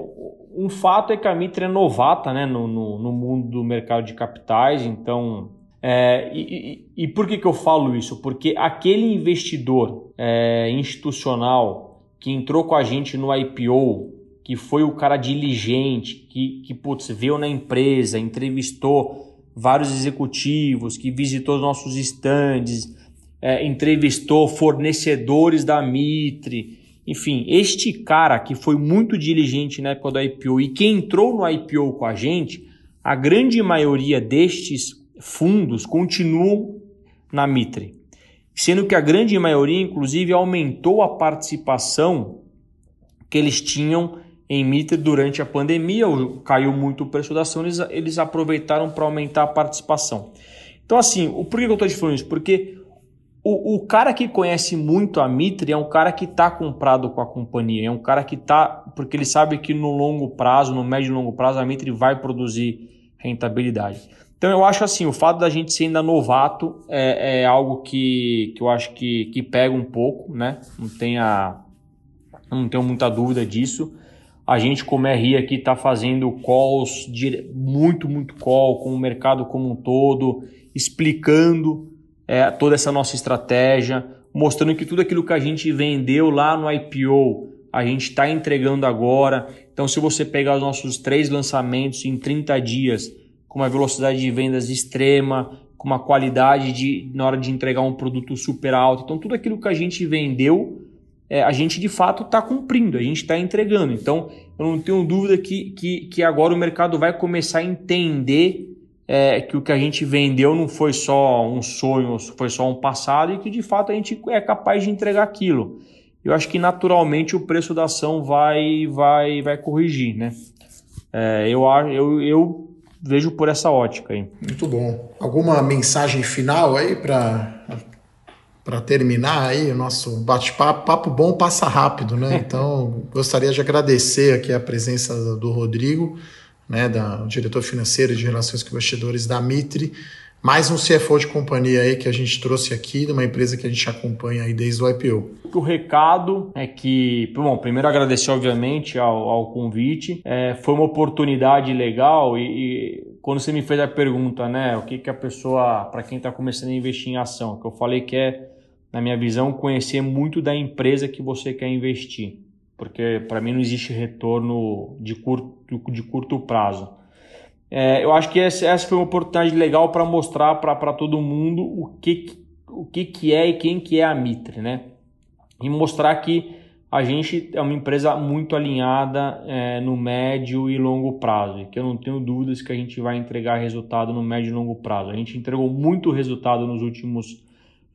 Speaker 4: um fato é que a Mitra é novata né, no, no, no mundo do mercado de capitais, então é, e, e, e, por que, que eu falo isso? Porque aquele investidor é, institucional que entrou com a gente no IPO que foi o cara diligente, que, que putz, veio na empresa, entrevistou vários executivos, que visitou os nossos estandes, é, entrevistou fornecedores da Mitre. Enfim, este cara que foi muito diligente na época do IPO e que entrou no IPO com a gente, a grande maioria destes fundos continuam na Mitre. Sendo que a grande maioria, inclusive, aumentou a participação que eles tinham em Mitre durante a pandemia, caiu muito o preço da ação, eles, eles aproveitaram para aumentar a participação. Então, assim, o, por que eu estou te falando isso? Porque o, o, cara que conhece muito a Mitre é um cara que está comprado com a companhia, é um cara que está, porque ele sabe que no longo prazo, no médio e longo prazo, a Mitre vai produzir rentabilidade. Então eu acho assim, o fato da gente ser ainda novato é, é algo que, que eu acho que, que pega um pouco, né? Não tenha, não tenho muita dúvida disso. A gente, como RI aqui, está fazendo calls, muito, muito call com o mercado como um todo, explicando é, toda essa nossa estratégia, mostrando que tudo aquilo que a gente vendeu lá no IPO, a gente está entregando agora. Então, se você pegar os nossos três lançamentos em 30 dias, com uma velocidade de vendas extrema, com uma qualidade de, na hora de entregar um produto super alto. Então, tudo aquilo que a gente vendeu é, a gente de fato está cumprindo, a gente está entregando. Então, eu não tenho dúvida que, que, que agora o mercado vai começar a entender é, que o que a gente vendeu não foi só um sonho, foi só um passado e que de fato a gente é capaz de entregar aquilo. Eu acho que naturalmente o preço da ação vai, vai, vai corrigir, né? É, eu, eu, eu vejo por essa ótica aí.
Speaker 3: Muito bom. Alguma mensagem final aí para para terminar aí o nosso bate-papo, papo bom passa rápido, né? Então, gostaria de agradecer aqui a presença do Rodrigo, né, da diretor financeiro de relações com investidores da Mitre, mais um CFO de companhia aí que a gente trouxe aqui, de uma empresa que a gente acompanha aí desde o IPO.
Speaker 4: O recado é que, bom, primeiro agradecer obviamente ao, ao convite, é, foi uma oportunidade legal e, e, quando você me fez a pergunta, né, o que que a pessoa, para quem está começando a investir em ação, que eu falei que é na minha visão, conhecer muito da empresa que você quer investir, porque para mim não existe retorno de curto, de curto prazo. É, eu acho que essa, foi uma oportunidade legal para mostrar para todo mundo o que, o que, que é e quem que é a Mitre, né? E mostrar que a gente é uma empresa muito alinhada é, no médio e longo prazo, e que eu não tenho dúvidas que a gente vai entregar resultado no médio e longo prazo. A gente entregou muito resultado nos últimos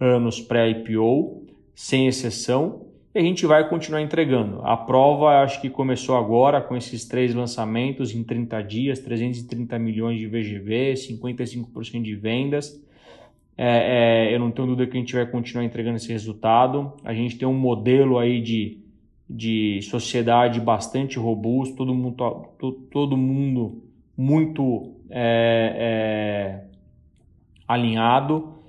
Speaker 4: anos pré-IPO, sem exceção, e a gente vai continuar entregando. A prova acho que começou agora com esses três lançamentos em 30 dias, 330 milhões de VGV, 55% de vendas. É, é, eu não tenho dúvida que a gente vai continuar entregando esse resultado. A gente tem um modelo aí de, de sociedade bastante robusto, todo mundo, todo, todo mundo muito é, é alinhado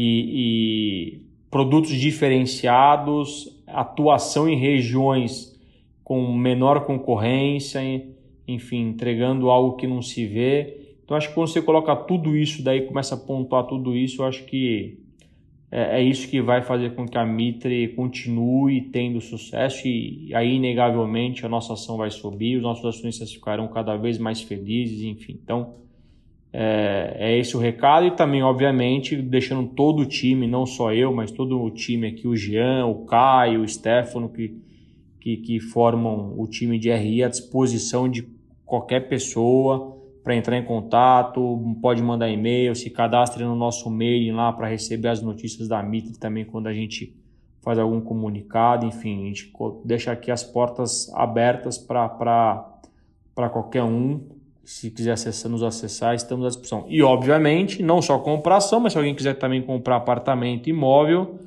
Speaker 4: e, e produtos diferenciados, atuação em regiões com menor concorrência, enfim, entregando algo que não se vê. Então, acho que quando você coloca tudo isso, daí começa a pontuar tudo isso, eu acho que é, é isso que vai fazer com que a Mitre continue tendo sucesso e aí, inegavelmente, a nossa ação vai subir, os nossos acionistas ficarão cada vez mais felizes, enfim. Então, é, é, esse o recado e também, obviamente, deixando todo o time, não só eu, mas todo o time aqui, o Jean, o Caio, o Stefano, que, que, que formam o time de RI à disposição de qualquer pessoa para entrar em contato, pode mandar e-mail, se cadastre no nosso mail lá para receber as notícias da Mitre também quando a gente faz algum comunicado, enfim, a gente deixa aqui as portas abertas para qualquer um se quiser acessar, nos acessar, estamos à disposição. E, obviamente, não só comprar ação, mas se alguém quiser também comprar apartamento imóvel,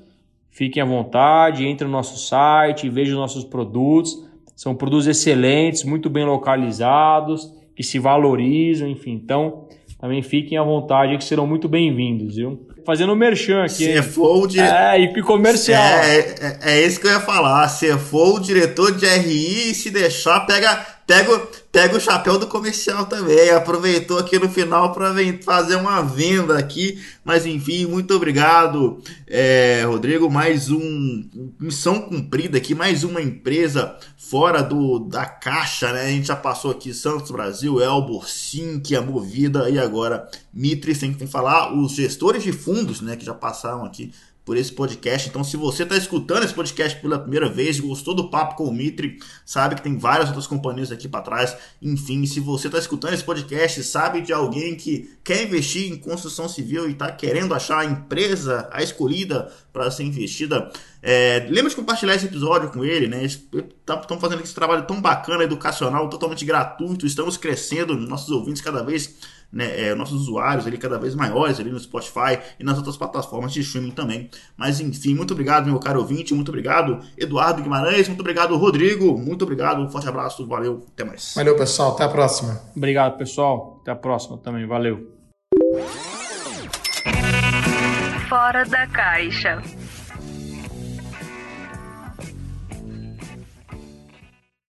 Speaker 4: fiquem à vontade, entre no nosso site, veja os nossos produtos. São produtos excelentes, muito bem localizados, que se valorizam, enfim. Então, também fiquem à vontade, que serão muito bem-vindos, viu? Fazendo merchan aqui.
Speaker 2: Se for o diretor.
Speaker 4: É, e comercial.
Speaker 2: É, é, é, isso que eu ia falar. Se for o diretor de RI, se deixar, pega, pega, pega o chapéu do comercial também. Aproveitou aqui no final para fazer uma venda aqui. Mas enfim, muito obrigado, é, Rodrigo. Mais um missão cumprida aqui, mais uma empresa fora do da caixa, né? A gente já passou aqui Santos Brasil, Elbor, Sink, a Movida e agora Mitre, sem falar os gestores de fundos, né, que já passaram aqui por esse podcast. Então, se você está escutando esse podcast pela primeira vez, gostou do papo com o Mitre, sabe que tem várias outras companhias aqui para trás. Enfim, se você está escutando esse podcast, sabe de alguém que quer investir em construção civil e está querendo achar a empresa, a escolhida para ser investida, é, lembra de compartilhar esse episódio com ele, né? Estamos tá, fazendo esse trabalho tão bacana, educacional, totalmente gratuito. Estamos crescendo, nossos ouvintes cada vez né, é, nossos usuários ali cada vez maiores ali no Spotify e nas outras plataformas de streaming também. Mas enfim, muito obrigado, meu caro ouvinte, muito obrigado, Eduardo Guimarães, muito obrigado, Rodrigo, muito obrigado, um forte abraço, valeu, até mais.
Speaker 3: Valeu, pessoal, até a próxima.
Speaker 4: Obrigado, pessoal, até a próxima também, valeu.
Speaker 1: Fora da caixa.